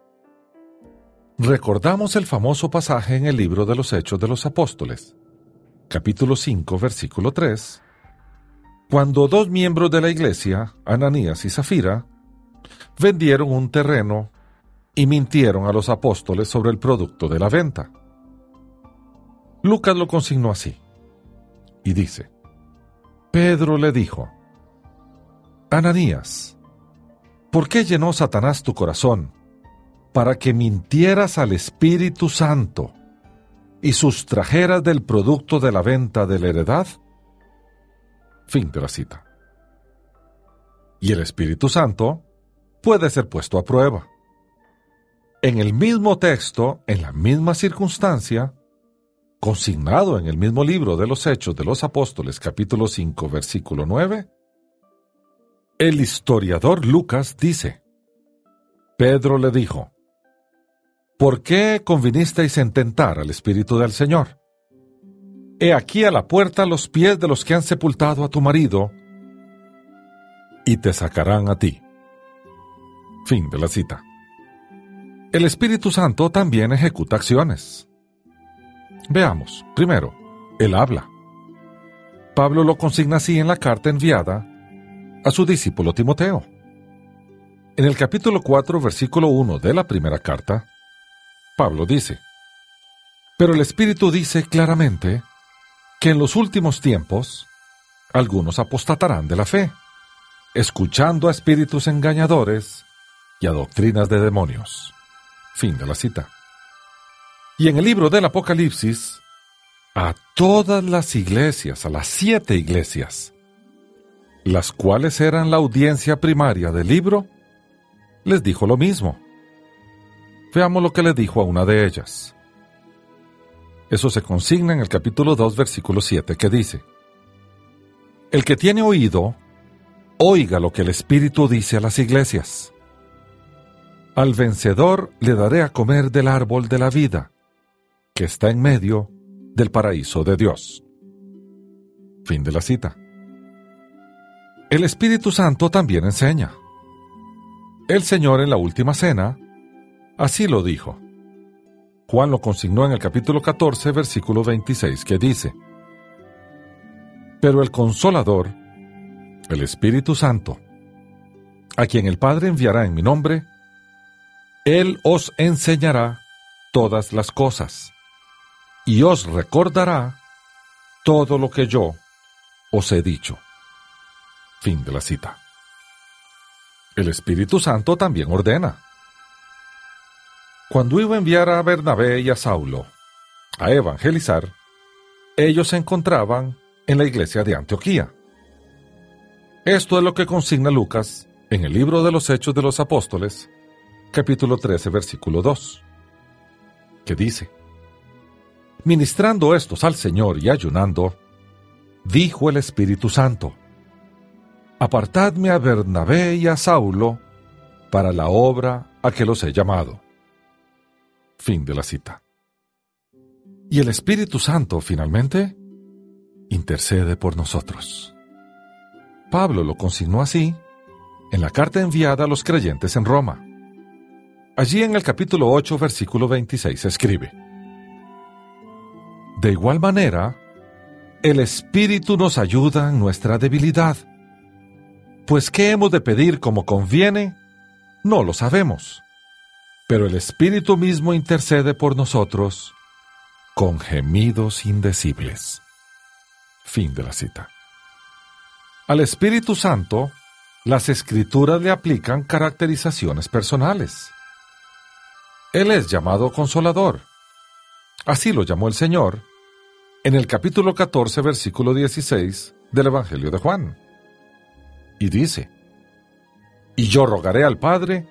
Recordamos el famoso pasaje en el libro de los Hechos de los Apóstoles, capítulo 5, versículo 3, cuando dos miembros de la iglesia, Ananías y Zafira, vendieron un terreno y mintieron a los apóstoles sobre el producto de la venta. Lucas lo consignó así, y dice, Pedro le dijo, Ananías, ¿por qué llenó Satanás tu corazón para que mintieras al Espíritu Santo y sustrajeras del producto de la venta de la heredad? Fin de la cita. Y el Espíritu Santo puede ser puesto a prueba. En el mismo texto, en la misma circunstancia, consignado en el mismo libro de los Hechos de los Apóstoles capítulo 5 versículo 9, el historiador Lucas dice, Pedro le dijo, ¿Por qué convinisteis en tentar al Espíritu del Señor? He aquí a la puerta los pies de los que han sepultado a tu marido, y te sacarán a ti. Fin de la cita. El Espíritu Santo también ejecuta acciones. Veamos, primero, Él habla. Pablo lo consigna así en la carta enviada a su discípulo Timoteo. En el capítulo 4, versículo 1 de la primera carta, Pablo dice, Pero el Espíritu dice claramente que en los últimos tiempos algunos apostatarán de la fe, escuchando a espíritus engañadores y a doctrinas de demonios. Fin de la cita. Y en el libro del Apocalipsis, a todas las iglesias, a las siete iglesias, las cuales eran la audiencia primaria del libro, les dijo lo mismo. Veamos lo que le dijo a una de ellas. Eso se consigna en el capítulo 2, versículo 7, que dice, El que tiene oído, oiga lo que el Espíritu dice a las iglesias. Al vencedor le daré a comer del árbol de la vida, que está en medio del paraíso de Dios. Fin de la cita. El Espíritu Santo también enseña. El Señor en la última cena así lo dijo. Juan lo consignó en el capítulo 14, versículo 26, que dice, Pero el consolador, el Espíritu Santo, a quien el Padre enviará en mi nombre, Él os enseñará todas las cosas y os recordará todo lo que yo os he dicho. Fin de la cita. El Espíritu Santo también ordena. Cuando iba a enviar a Bernabé y a Saulo a evangelizar, ellos se encontraban en la iglesia de Antioquía. Esto es lo que consigna Lucas en el libro de los Hechos de los Apóstoles, capítulo 13, versículo 2, que dice, Ministrando estos al Señor y ayunando, dijo el Espíritu Santo, Apartadme a Bernabé y a Saulo para la obra a que los he llamado. Fin de la cita. Y el Espíritu Santo, finalmente, intercede por nosotros. Pablo lo consignó así en la carta enviada a los creyentes en Roma. Allí en el capítulo 8, versículo 26 escribe, De igual manera, el Espíritu nos ayuda en nuestra debilidad. Pues ¿qué hemos de pedir como conviene? No lo sabemos. Pero el Espíritu mismo intercede por nosotros con gemidos indecibles. Fin de la cita. Al Espíritu Santo, las escrituras le aplican caracterizaciones personales. Él es llamado consolador. Así lo llamó el Señor en el capítulo 14, versículo 16 del Evangelio de Juan. Y dice, Y yo rogaré al Padre,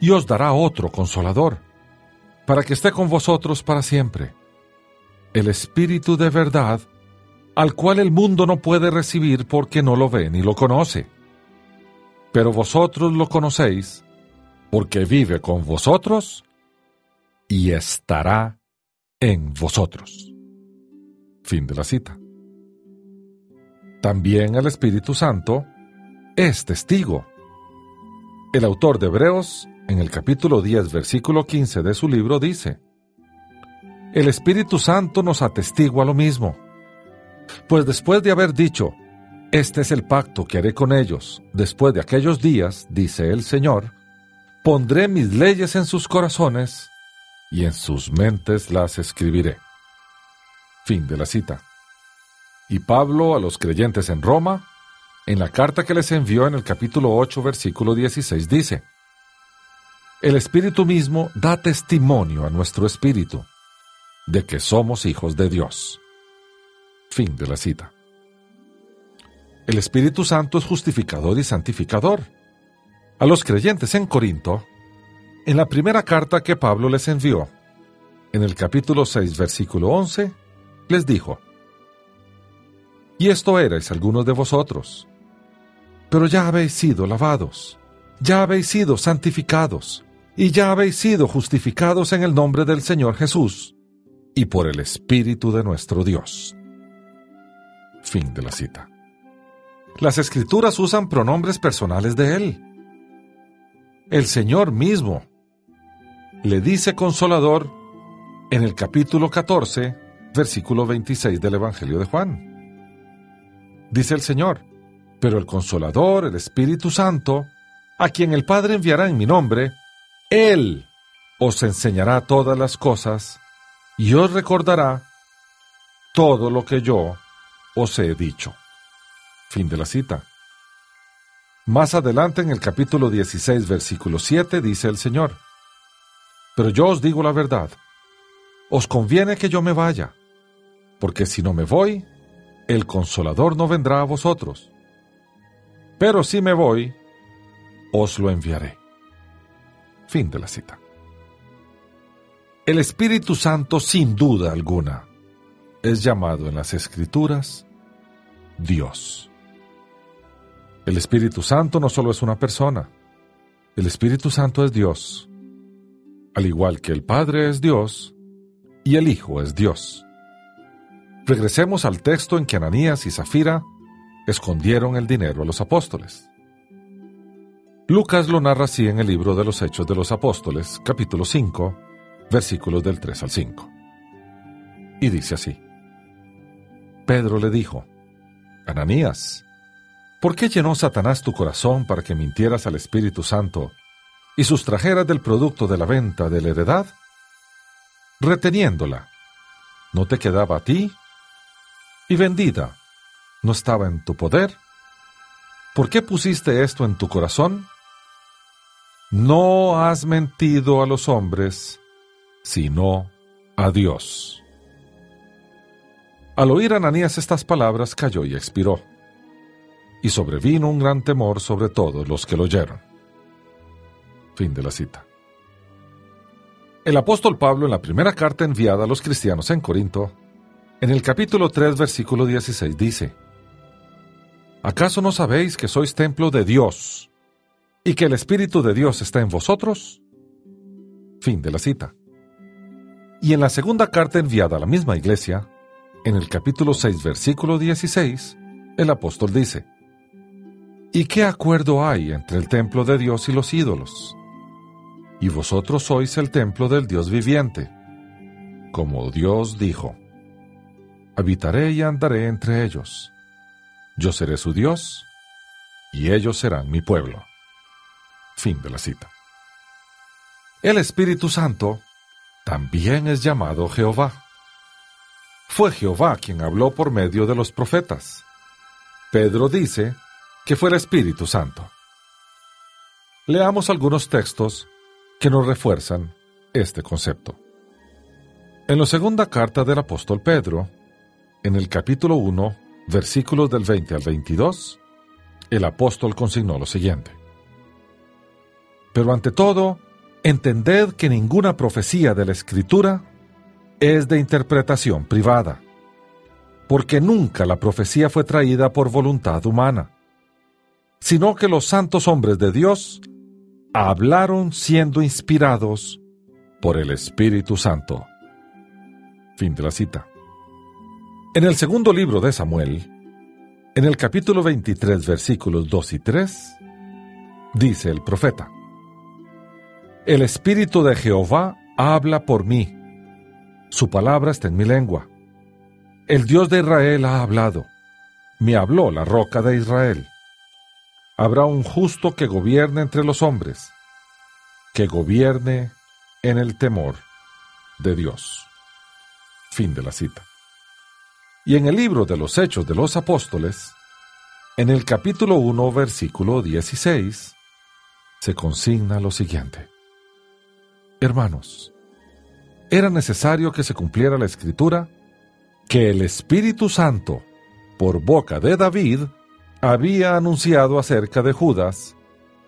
y os dará otro consolador, para que esté con vosotros para siempre, el Espíritu de verdad, al cual el mundo no puede recibir porque no lo ve ni lo conoce. Pero vosotros lo conocéis, porque vive con vosotros y estará en vosotros. Fin de la cita. También el Espíritu Santo es testigo. El autor de Hebreos, en el capítulo 10, versículo 15 de su libro, dice, El Espíritu Santo nos atestigua lo mismo. Pues después de haber dicho, Este es el pacto que haré con ellos, después de aquellos días, dice el Señor, pondré mis leyes en sus corazones y en sus mentes las escribiré. Fin de la cita. Y Pablo a los creyentes en Roma, en la carta que les envió en el capítulo 8, versículo 16, dice, El Espíritu mismo da testimonio a nuestro espíritu de que somos hijos de Dios. Fin de la cita. El Espíritu Santo es justificador y santificador. A los creyentes en Corinto, en la primera carta que Pablo les envió, en el capítulo 6, versículo 11, les dijo, Y esto erais algunos de vosotros, pero ya habéis sido lavados, ya habéis sido santificados, y ya habéis sido justificados en el nombre del Señor Jesús, y por el Espíritu de nuestro Dios. Fin de la cita. Las escrituras usan pronombres personales de Él. El Señor mismo le dice consolador en el capítulo 14 versículo 26 del Evangelio de Juan. Dice el Señor, pero el Consolador, el Espíritu Santo, a quien el Padre enviará en mi nombre, Él os enseñará todas las cosas y os recordará todo lo que yo os he dicho. Fin de la cita. Más adelante en el capítulo 16, versículo 7, dice el Señor, Pero yo os digo la verdad, os conviene que yo me vaya, porque si no me voy, el consolador no vendrá a vosotros. Pero si me voy, os lo enviaré. Fin de la cita. El Espíritu Santo, sin duda alguna, es llamado en las Escrituras Dios. El Espíritu Santo no solo es una persona, el Espíritu Santo es Dios, al igual que el Padre es Dios y el Hijo es Dios. Regresemos al texto en que Ananías y Zafira escondieron el dinero a los apóstoles. Lucas lo narra así en el libro de los Hechos de los Apóstoles, capítulo 5, versículos del 3 al 5. Y dice así. Pedro le dijo, Ananías, ¿por qué llenó Satanás tu corazón para que mintieras al Espíritu Santo y sustrajeras del producto de la venta de la heredad? Reteniéndola, ¿no te quedaba a ti y vendida, ¿no estaba en tu poder? ¿Por qué pusiste esto en tu corazón? No has mentido a los hombres, sino a Dios. Al oír Ananías estas palabras cayó y expiró, y sobrevino un gran temor sobre todos los que lo oyeron. Fin de la cita. El apóstol Pablo en la primera carta enviada a los cristianos en Corinto en el capítulo 3, versículo 16 dice, ¿acaso no sabéis que sois templo de Dios y que el Espíritu de Dios está en vosotros? Fin de la cita. Y en la segunda carta enviada a la misma iglesia, en el capítulo 6, versículo 16, el apóstol dice, ¿Y qué acuerdo hay entre el templo de Dios y los ídolos? Y vosotros sois el templo del Dios viviente, como Dios dijo, habitaré y andaré entre ellos. Yo seré su Dios, y ellos serán mi pueblo. Fin de la cita. El Espíritu Santo también es llamado Jehová. Fue Jehová quien habló por medio de los profetas. Pedro dice que fue el Espíritu Santo. Leamos algunos textos que nos refuerzan este concepto. En la segunda carta del apóstol Pedro, en el capítulo 1, versículos del 20 al 22, el apóstol consignó lo siguiente. Pero ante todo, entended que ninguna profecía de la Escritura es de interpretación privada, porque nunca la profecía fue traída por voluntad humana sino que los santos hombres de Dios hablaron siendo inspirados por el Espíritu Santo. Fin de la cita. En el segundo libro de Samuel, en el capítulo 23, versículos 2 y 3, dice el profeta, El Espíritu de Jehová habla por mí, su palabra está en mi lengua. El Dios de Israel ha hablado, me habló la roca de Israel habrá un justo que gobierne entre los hombres, que gobierne en el temor de Dios. Fin de la cita. Y en el libro de los Hechos de los Apóstoles, en el capítulo 1, versículo 16, se consigna lo siguiente. Hermanos, era necesario que se cumpliera la escritura que el Espíritu Santo, por boca de David, había anunciado acerca de Judas,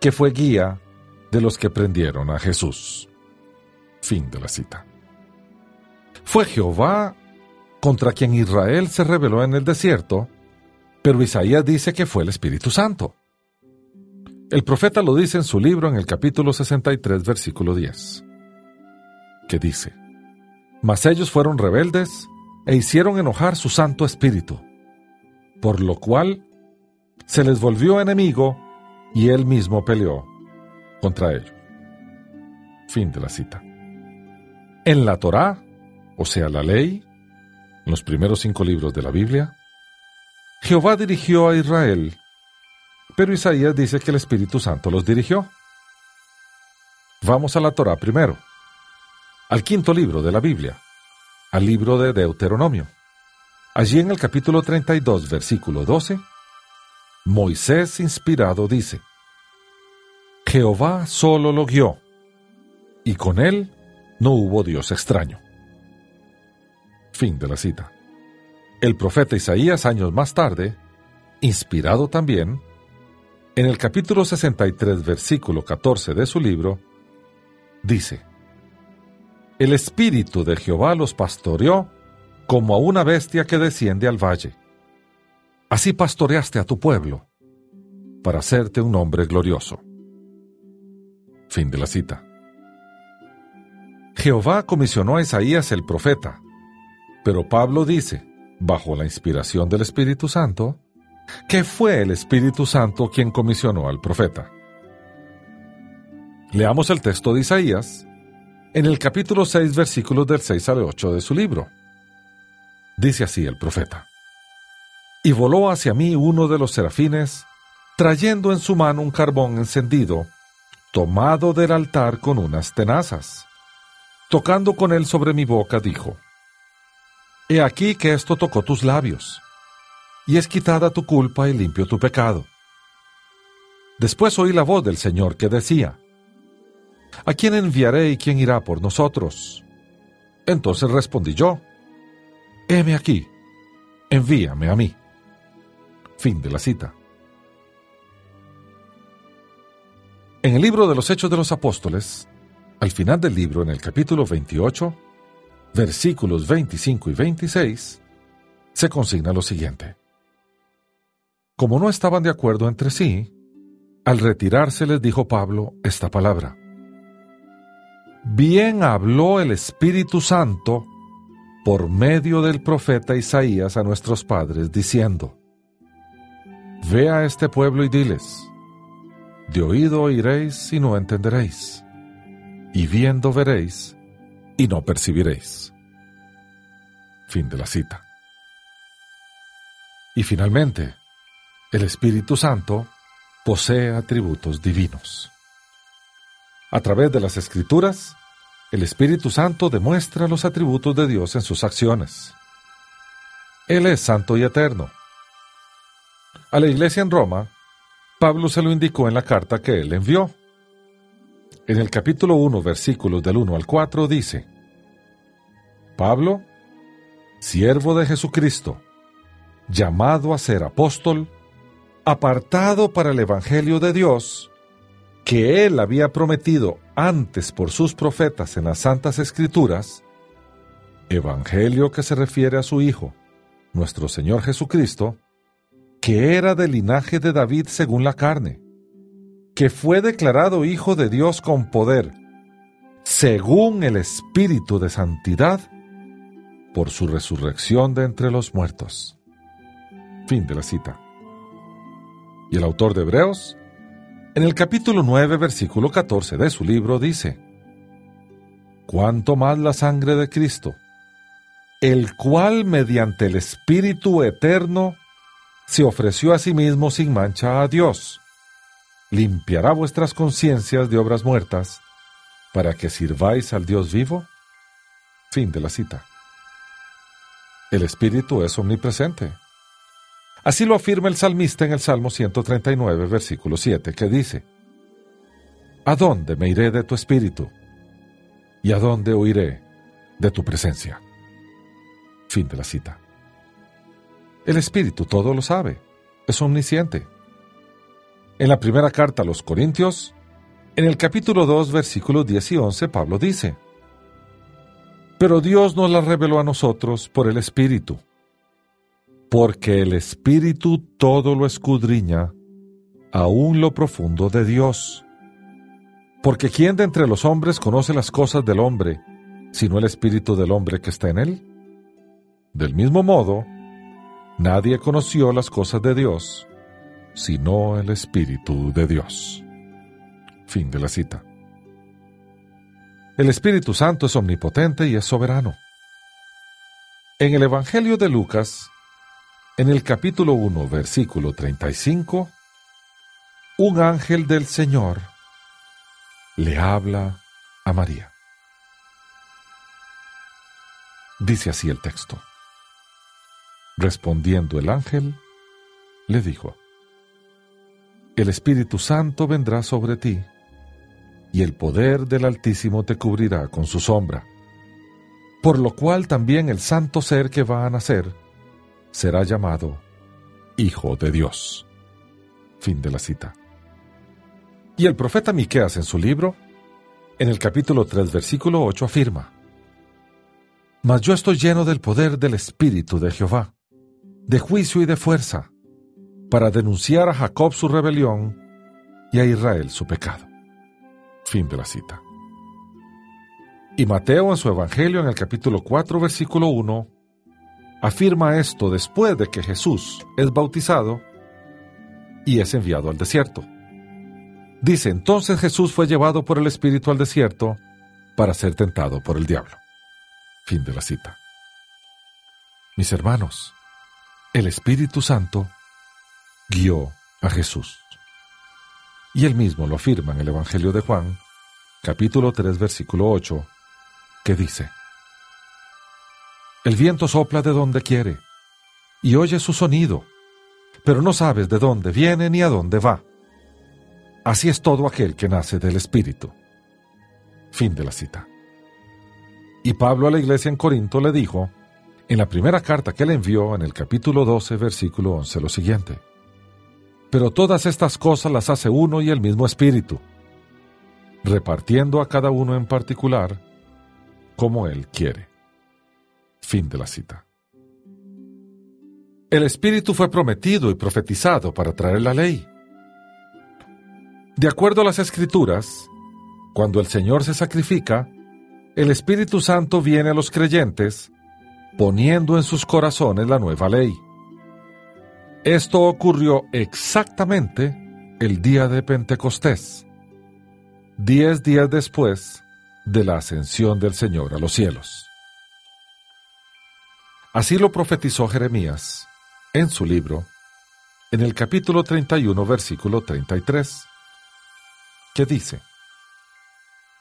que fue guía de los que prendieron a Jesús. Fin de la cita. Fue Jehová contra quien Israel se rebeló en el desierto, pero Isaías dice que fue el Espíritu Santo. El profeta lo dice en su libro en el capítulo 63, versículo 10, que dice, Mas ellos fueron rebeldes e hicieron enojar su Santo Espíritu, por lo cual se les volvió enemigo y él mismo peleó contra ellos. Fin de la cita. En la Torá, o sea, la ley, en los primeros cinco libros de la Biblia, Jehová dirigió a Israel, pero Isaías dice que el Espíritu Santo los dirigió. Vamos a la Torá primero, al quinto libro de la Biblia, al libro de Deuteronomio. Allí en el capítulo 32, versículo 12, Moisés inspirado dice, Jehová solo lo guió, y con él no hubo Dios extraño. Fin de la cita. El profeta Isaías años más tarde, inspirado también, en el capítulo 63, versículo 14 de su libro, dice, El Espíritu de Jehová los pastoreó como a una bestia que desciende al valle Así pastoreaste a tu pueblo para hacerte un hombre glorioso. Fin de la cita. Jehová comisionó a Isaías el profeta, pero Pablo dice, bajo la inspiración del Espíritu Santo, que fue el Espíritu Santo quien comisionó al profeta. Leamos el texto de Isaías en el capítulo 6 versículos del 6 al 8 de su libro. Dice así el profeta y voló hacia mí uno de los serafines, trayendo en su mano un carbón encendido, tomado del altar con unas tenazas. Tocando con él sobre mi boca, dijo, He aquí que esto tocó tus labios, y es quitada tu culpa y limpio tu pecado. Después oí la voz del Señor que decía, ¿A quién enviaré y quién irá por nosotros? Entonces respondí yo, Heme aquí, envíame a mí. Fin de la cita. En el libro de los Hechos de los Apóstoles, al final del libro, en el capítulo 28, versículos 25 y 26, se consigna lo siguiente. Como no estaban de acuerdo entre sí, al retirarse les dijo Pablo esta palabra. Bien habló el Espíritu Santo por medio del profeta Isaías a nuestros padres, diciendo, Ve a este pueblo y diles, de oído oiréis y no entenderéis, y viendo veréis y no percibiréis. Fin de la cita. Y finalmente, el Espíritu Santo posee atributos divinos. A través de las Escrituras, el Espíritu Santo demuestra los atributos de Dios en sus acciones. Él es santo y eterno. A la iglesia en Roma, Pablo se lo indicó en la carta que él envió. En el capítulo 1, versículos del 1 al 4 dice, Pablo, siervo de Jesucristo, llamado a ser apóstol, apartado para el Evangelio de Dios, que él había prometido antes por sus profetas en las Santas Escrituras, Evangelio que se refiere a su Hijo, nuestro Señor Jesucristo, que era del linaje de David según la carne, que fue declarado Hijo de Dios con poder, según el Espíritu de Santidad, por su resurrección de entre los muertos. Fin de la cita. Y el autor de Hebreos, en el capítulo 9, versículo 14 de su libro, dice, Cuanto más la sangre de Cristo, el cual mediante el Espíritu Eterno se ofreció a sí mismo sin mancha a Dios, limpiará vuestras conciencias de obras muertas para que sirváis al Dios vivo. Fin de la cita. El Espíritu es omnipresente. Así lo afirma el salmista en el Salmo 139, versículo 7, que dice, ¿A dónde me iré de tu espíritu? ¿Y a dónde huiré de tu presencia? Fin de la cita. El espíritu todo lo sabe, es omnisciente. En la primera carta a los Corintios, en el capítulo 2, versículos 10 y 11, Pablo dice, Pero Dios nos la reveló a nosotros por el Espíritu porque el Espíritu todo lo escudriña, aún lo profundo de Dios. Porque ¿quién de entre los hombres conoce las cosas del hombre, sino el Espíritu del hombre que está en él? Del mismo modo, nadie conoció las cosas de Dios, sino el Espíritu de Dios. Fin de la cita. El Espíritu Santo es omnipotente y es soberano. En el Evangelio de Lucas, en el capítulo 1, versículo 35, un ángel del Señor le habla a María. Dice así el texto. Respondiendo el ángel, le dijo, El Espíritu Santo vendrá sobre ti, y el poder del Altísimo te cubrirá con su sombra, por lo cual también el santo ser que va a nacer será llamado Hijo de Dios. Fin de la cita. Y el profeta Miqueas en su libro, en el capítulo 3, versículo 8, afirma: Mas yo estoy lleno del poder del Espíritu de Jehová, de juicio y de fuerza, para denunciar a Jacob su rebelión y a Israel su pecado. Fin de la cita. Y Mateo en su Evangelio en el capítulo 4, versículo 1, afirma esto después de que Jesús es bautizado y es enviado al desierto. Dice, entonces Jesús fue llevado por el Espíritu al desierto para ser tentado por el diablo. Fin de la cita. Mis hermanos, el Espíritu Santo guió a Jesús. Y él mismo lo afirma en el Evangelio de Juan, capítulo 3, versículo 8, que dice, el viento sopla de donde quiere y oye su sonido, pero no sabes de dónde viene ni a dónde va. Así es todo aquel que nace del Espíritu. Fin de la cita. Y Pablo a la iglesia en Corinto le dijo, en la primera carta que le envió en el capítulo 12, versículo 11, lo siguiente. Pero todas estas cosas las hace uno y el mismo Espíritu, repartiendo a cada uno en particular como Él quiere. Fin de la cita. El Espíritu fue prometido y profetizado para traer la ley. De acuerdo a las Escrituras, cuando el Señor se sacrifica, el Espíritu Santo viene a los creyentes poniendo en sus corazones la nueva ley. Esto ocurrió exactamente el día de Pentecostés, diez días después de la ascensión del Señor a los cielos. Así lo profetizó Jeremías en su libro, en el capítulo 31, versículo 33, que dice,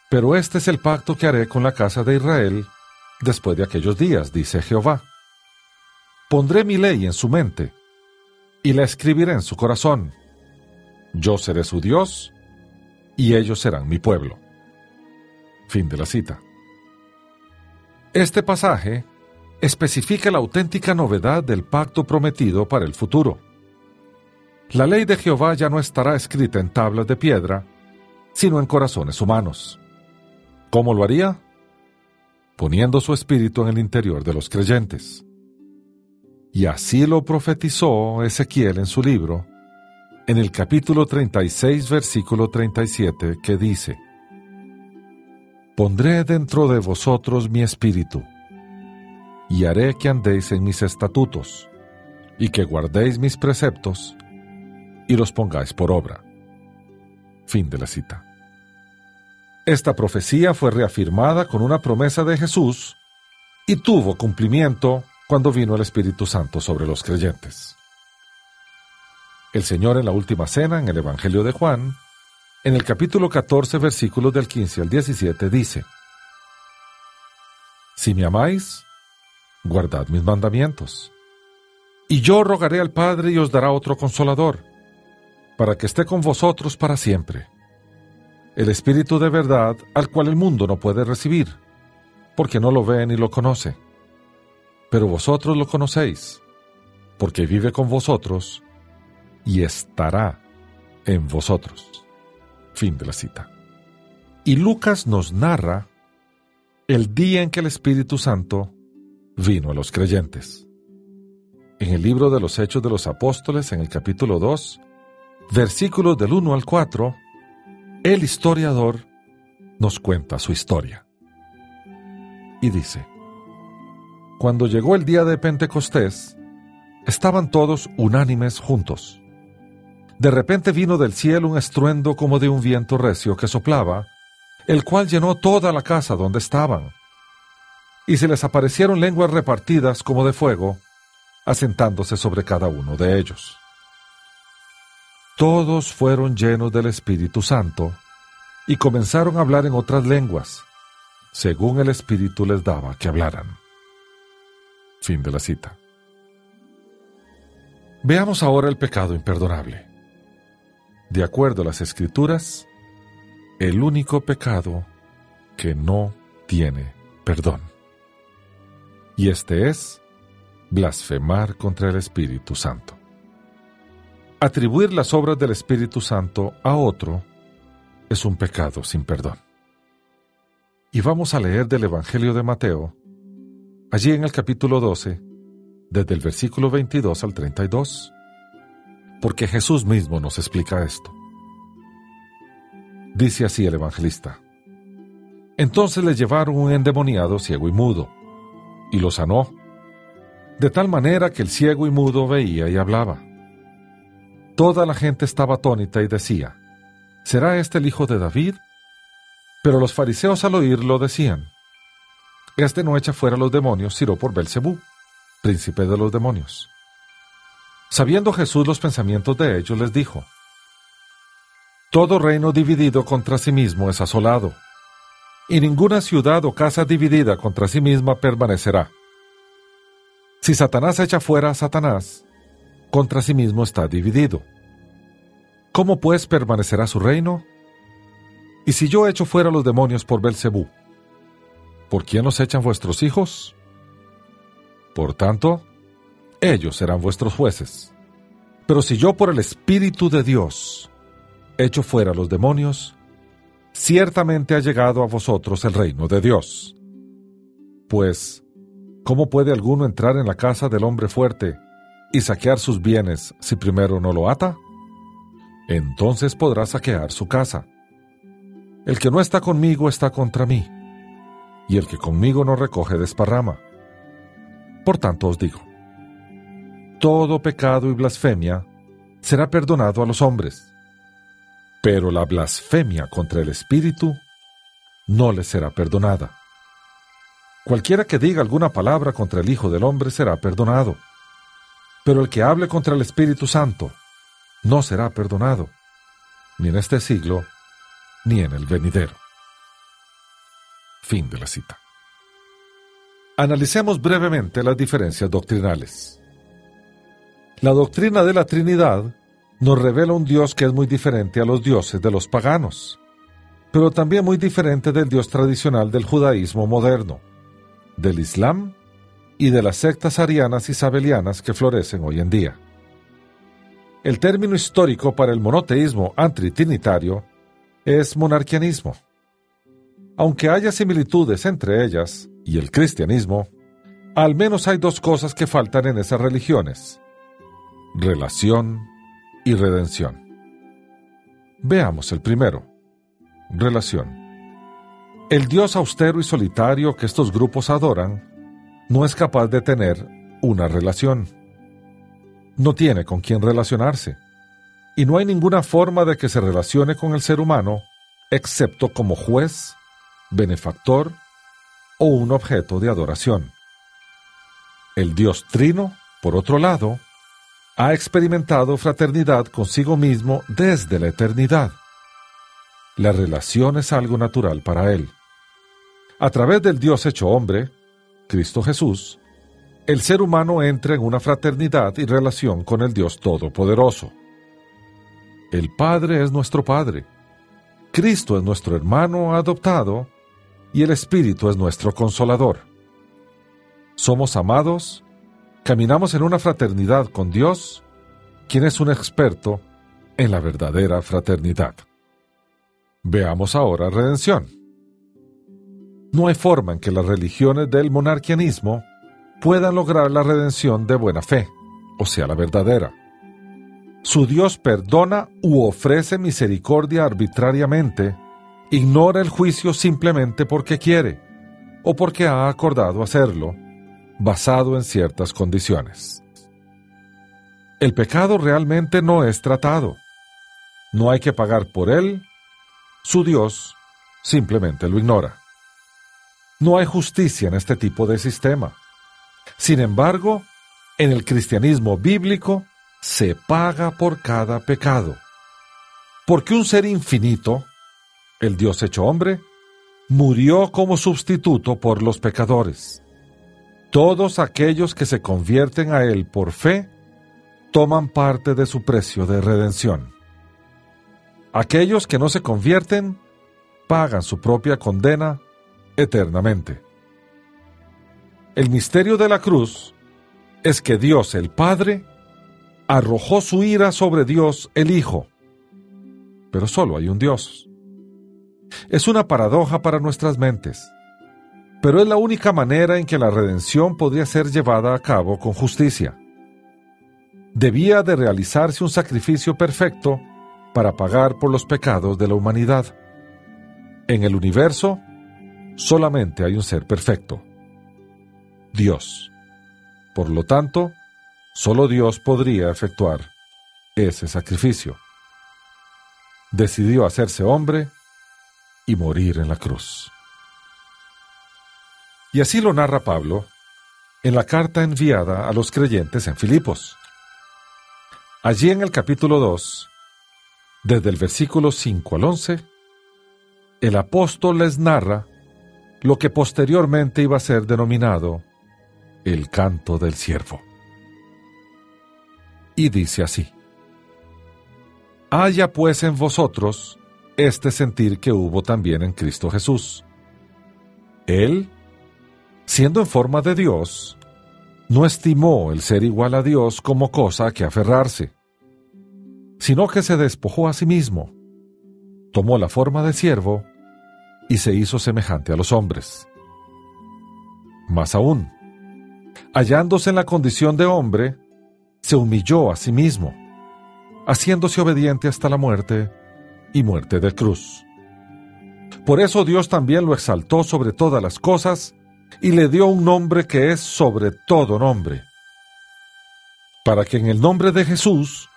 Pero este es el pacto que haré con la casa de Israel después de aquellos días, dice Jehová. Pondré mi ley en su mente y la escribiré en su corazón. Yo seré su Dios y ellos serán mi pueblo. Fin de la cita. Este pasaje especifica la auténtica novedad del pacto prometido para el futuro. La ley de Jehová ya no estará escrita en tablas de piedra, sino en corazones humanos. ¿Cómo lo haría? Poniendo su espíritu en el interior de los creyentes. Y así lo profetizó Ezequiel en su libro, en el capítulo 36, versículo 37, que dice, Pondré dentro de vosotros mi espíritu, y haré que andéis en mis estatutos, y que guardéis mis preceptos, y los pongáis por obra. Fin de la cita. Esta profecía fue reafirmada con una promesa de Jesús y tuvo cumplimiento cuando vino el Espíritu Santo sobre los creyentes. El Señor en la última cena, en el Evangelio de Juan, en el capítulo 14, versículos del 15 al 17, dice, Si me amáis, guardad mis mandamientos. Y yo rogaré al Padre y os dará otro consolador, para que esté con vosotros para siempre. El Espíritu de verdad al cual el mundo no puede recibir, porque no lo ve ni lo conoce pero vosotros lo conocéis, porque vive con vosotros y estará en vosotros. Fin de la cita. Y Lucas nos narra el día en que el Espíritu Santo vino a los creyentes. En el libro de los Hechos de los Apóstoles, en el capítulo 2, versículos del 1 al 4, el historiador nos cuenta su historia. Y dice, cuando llegó el día de Pentecostés, estaban todos unánimes juntos. De repente vino del cielo un estruendo como de un viento recio que soplaba, el cual llenó toda la casa donde estaban. Y se les aparecieron lenguas repartidas como de fuego, asentándose sobre cada uno de ellos. Todos fueron llenos del Espíritu Santo y comenzaron a hablar en otras lenguas, según el Espíritu les daba que hablaran. Fin de la cita. Veamos ahora el pecado imperdonable. De acuerdo a las escrituras, el único pecado que no tiene perdón. Y este es blasfemar contra el Espíritu Santo. Atribuir las obras del Espíritu Santo a otro es un pecado sin perdón. Y vamos a leer del Evangelio de Mateo, Allí en el capítulo 12, desde el versículo 22 al 32, porque Jesús mismo nos explica esto. Dice así el evangelista. Entonces le llevaron un endemoniado ciego y mudo, y lo sanó, de tal manera que el ciego y mudo veía y hablaba. Toda la gente estaba atónita y decía, ¿será este el hijo de David? Pero los fariseos al oírlo decían, este no echa fuera los demonios, sino por Belcebú, príncipe de los demonios. Sabiendo Jesús los pensamientos de ellos, les dijo: Todo reino dividido contra sí mismo es asolado, y ninguna ciudad o casa dividida contra sí misma permanecerá. Si Satanás echa fuera a Satanás, contra sí mismo está dividido. ¿Cómo pues permanecerá su reino? Y si yo echo fuera los demonios por Belcebú, ¿por quién os echan vuestros hijos? Por tanto, ellos serán vuestros jueces. Pero si yo por el Espíritu de Dios echo fuera los demonios, ciertamente ha llegado a vosotros el reino de Dios. Pues, ¿cómo puede alguno entrar en la casa del hombre fuerte y saquear sus bienes si primero no lo ata? Entonces podrá saquear su casa. El que no está conmigo está contra mí y el que conmigo no recoge desparrama. Por tanto os digo, todo pecado y blasfemia será perdonado a los hombres, pero la blasfemia contra el Espíritu no le será perdonada. Cualquiera que diga alguna palabra contra el Hijo del Hombre será perdonado, pero el que hable contra el Espíritu Santo no será perdonado, ni en este siglo, ni en el venidero. Fin de la cita. Analicemos brevemente las diferencias doctrinales. La doctrina de la Trinidad nos revela un Dios que es muy diferente a los dioses de los paganos, pero también muy diferente del Dios tradicional del judaísmo moderno, del Islam y de las sectas arianas y sabelianas que florecen hoy en día. El término histórico para el monoteísmo antitrinitario es monarquianismo. Aunque haya similitudes entre ellas y el cristianismo, al menos hay dos cosas que faltan en esas religiones. Relación y redención. Veamos el primero. Relación. El Dios austero y solitario que estos grupos adoran no es capaz de tener una relación. No tiene con quién relacionarse. Y no hay ninguna forma de que se relacione con el ser humano excepto como juez benefactor o un objeto de adoración. El Dios Trino, por otro lado, ha experimentado fraternidad consigo mismo desde la eternidad. La relación es algo natural para él. A través del Dios hecho hombre, Cristo Jesús, el ser humano entra en una fraternidad y relación con el Dios Todopoderoso. El Padre es nuestro Padre. Cristo es nuestro hermano adoptado y el Espíritu es nuestro consolador. Somos amados, caminamos en una fraternidad con Dios, quien es un experto en la verdadera fraternidad. Veamos ahora redención. No hay forma en que las religiones del monarquianismo puedan lograr la redención de buena fe, o sea, la verdadera. Su Dios perdona u ofrece misericordia arbitrariamente ignora el juicio simplemente porque quiere o porque ha acordado hacerlo, basado en ciertas condiciones. El pecado realmente no es tratado. No hay que pagar por él. Su Dios simplemente lo ignora. No hay justicia en este tipo de sistema. Sin embargo, en el cristianismo bíblico se paga por cada pecado. Porque un ser infinito el Dios hecho hombre, murió como sustituto por los pecadores. Todos aquellos que se convierten a Él por fe, toman parte de su precio de redención. Aquellos que no se convierten, pagan su propia condena eternamente. El misterio de la cruz es que Dios el Padre arrojó su ira sobre Dios el Hijo. Pero solo hay un Dios. Es una paradoja para nuestras mentes, pero es la única manera en que la redención podría ser llevada a cabo con justicia. Debía de realizarse un sacrificio perfecto para pagar por los pecados de la humanidad. En el universo solamente hay un ser perfecto, Dios. Por lo tanto, solo Dios podría efectuar ese sacrificio. Decidió hacerse hombre y morir en la cruz. Y así lo narra Pablo en la carta enviada a los creyentes en Filipos. Allí en el capítulo 2, desde el versículo 5 al 11, el apóstol les narra lo que posteriormente iba a ser denominado el canto del siervo. Y dice así, Haya pues en vosotros este sentir que hubo también en Cristo Jesús. Él, siendo en forma de Dios, no estimó el ser igual a Dios como cosa que aferrarse, sino que se despojó a sí mismo, tomó la forma de siervo y se hizo semejante a los hombres. Más aún, hallándose en la condición de hombre, se humilló a sí mismo, haciéndose obediente hasta la muerte y muerte de cruz. Por eso Dios también lo exaltó sobre todas las cosas y le dio un nombre que es sobre todo nombre, para que en el nombre de Jesús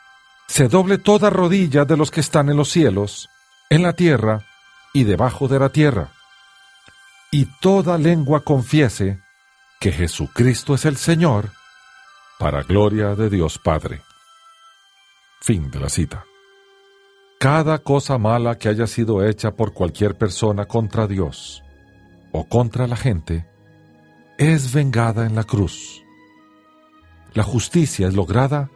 se doble toda rodilla de los que están en los cielos, en la tierra y debajo de la tierra, y toda lengua confiese que Jesucristo es el Señor, para gloria de Dios Padre. Fin de la cita. Cada cosa mala que haya sido hecha por cualquier persona contra Dios o contra la gente es vengada en la cruz. La justicia es lograda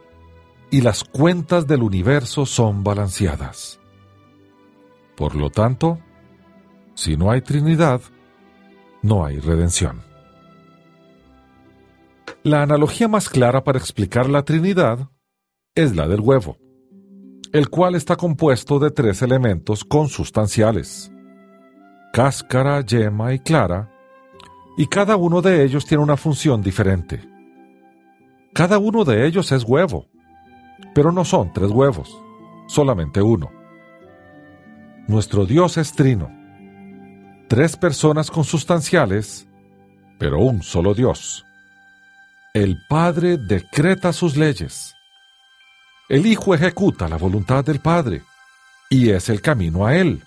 y las cuentas del universo son balanceadas. Por lo tanto, si no hay Trinidad, no hay redención. La analogía más clara para explicar la Trinidad es la del huevo, el cual está compuesto de tres elementos consustanciales, cáscara, yema y clara, y cada uno de ellos tiene una función diferente. Cada uno de ellos es huevo, pero no son tres huevos, solamente uno. Nuestro Dios es trino, tres personas consustanciales, pero un solo Dios. El Padre decreta sus leyes. El Hijo ejecuta la voluntad del Padre y es el camino a Él.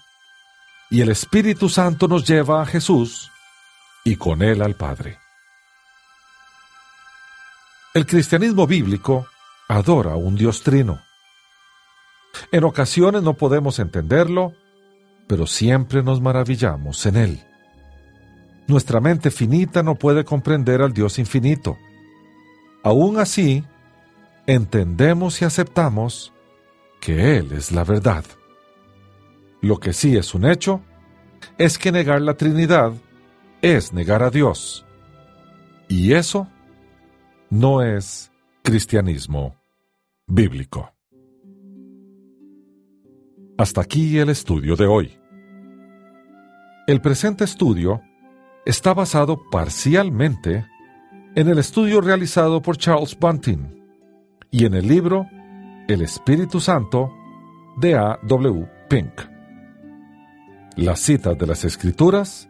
Y el Espíritu Santo nos lleva a Jesús y con Él al Padre. El cristianismo bíblico adora a un Dios trino. En ocasiones no podemos entenderlo pero siempre nos maravillamos en Él. Nuestra mente finita no puede comprender al Dios infinito. Aún así, entendemos y aceptamos que Él es la verdad. Lo que sí es un hecho es que negar la Trinidad es negar a Dios. Y eso no es cristianismo bíblico. Hasta aquí el estudio de hoy. El presente estudio está basado parcialmente en el estudio realizado por Charles Bunting y en el libro El Espíritu Santo de A. W. Pink. Las citas de las Escrituras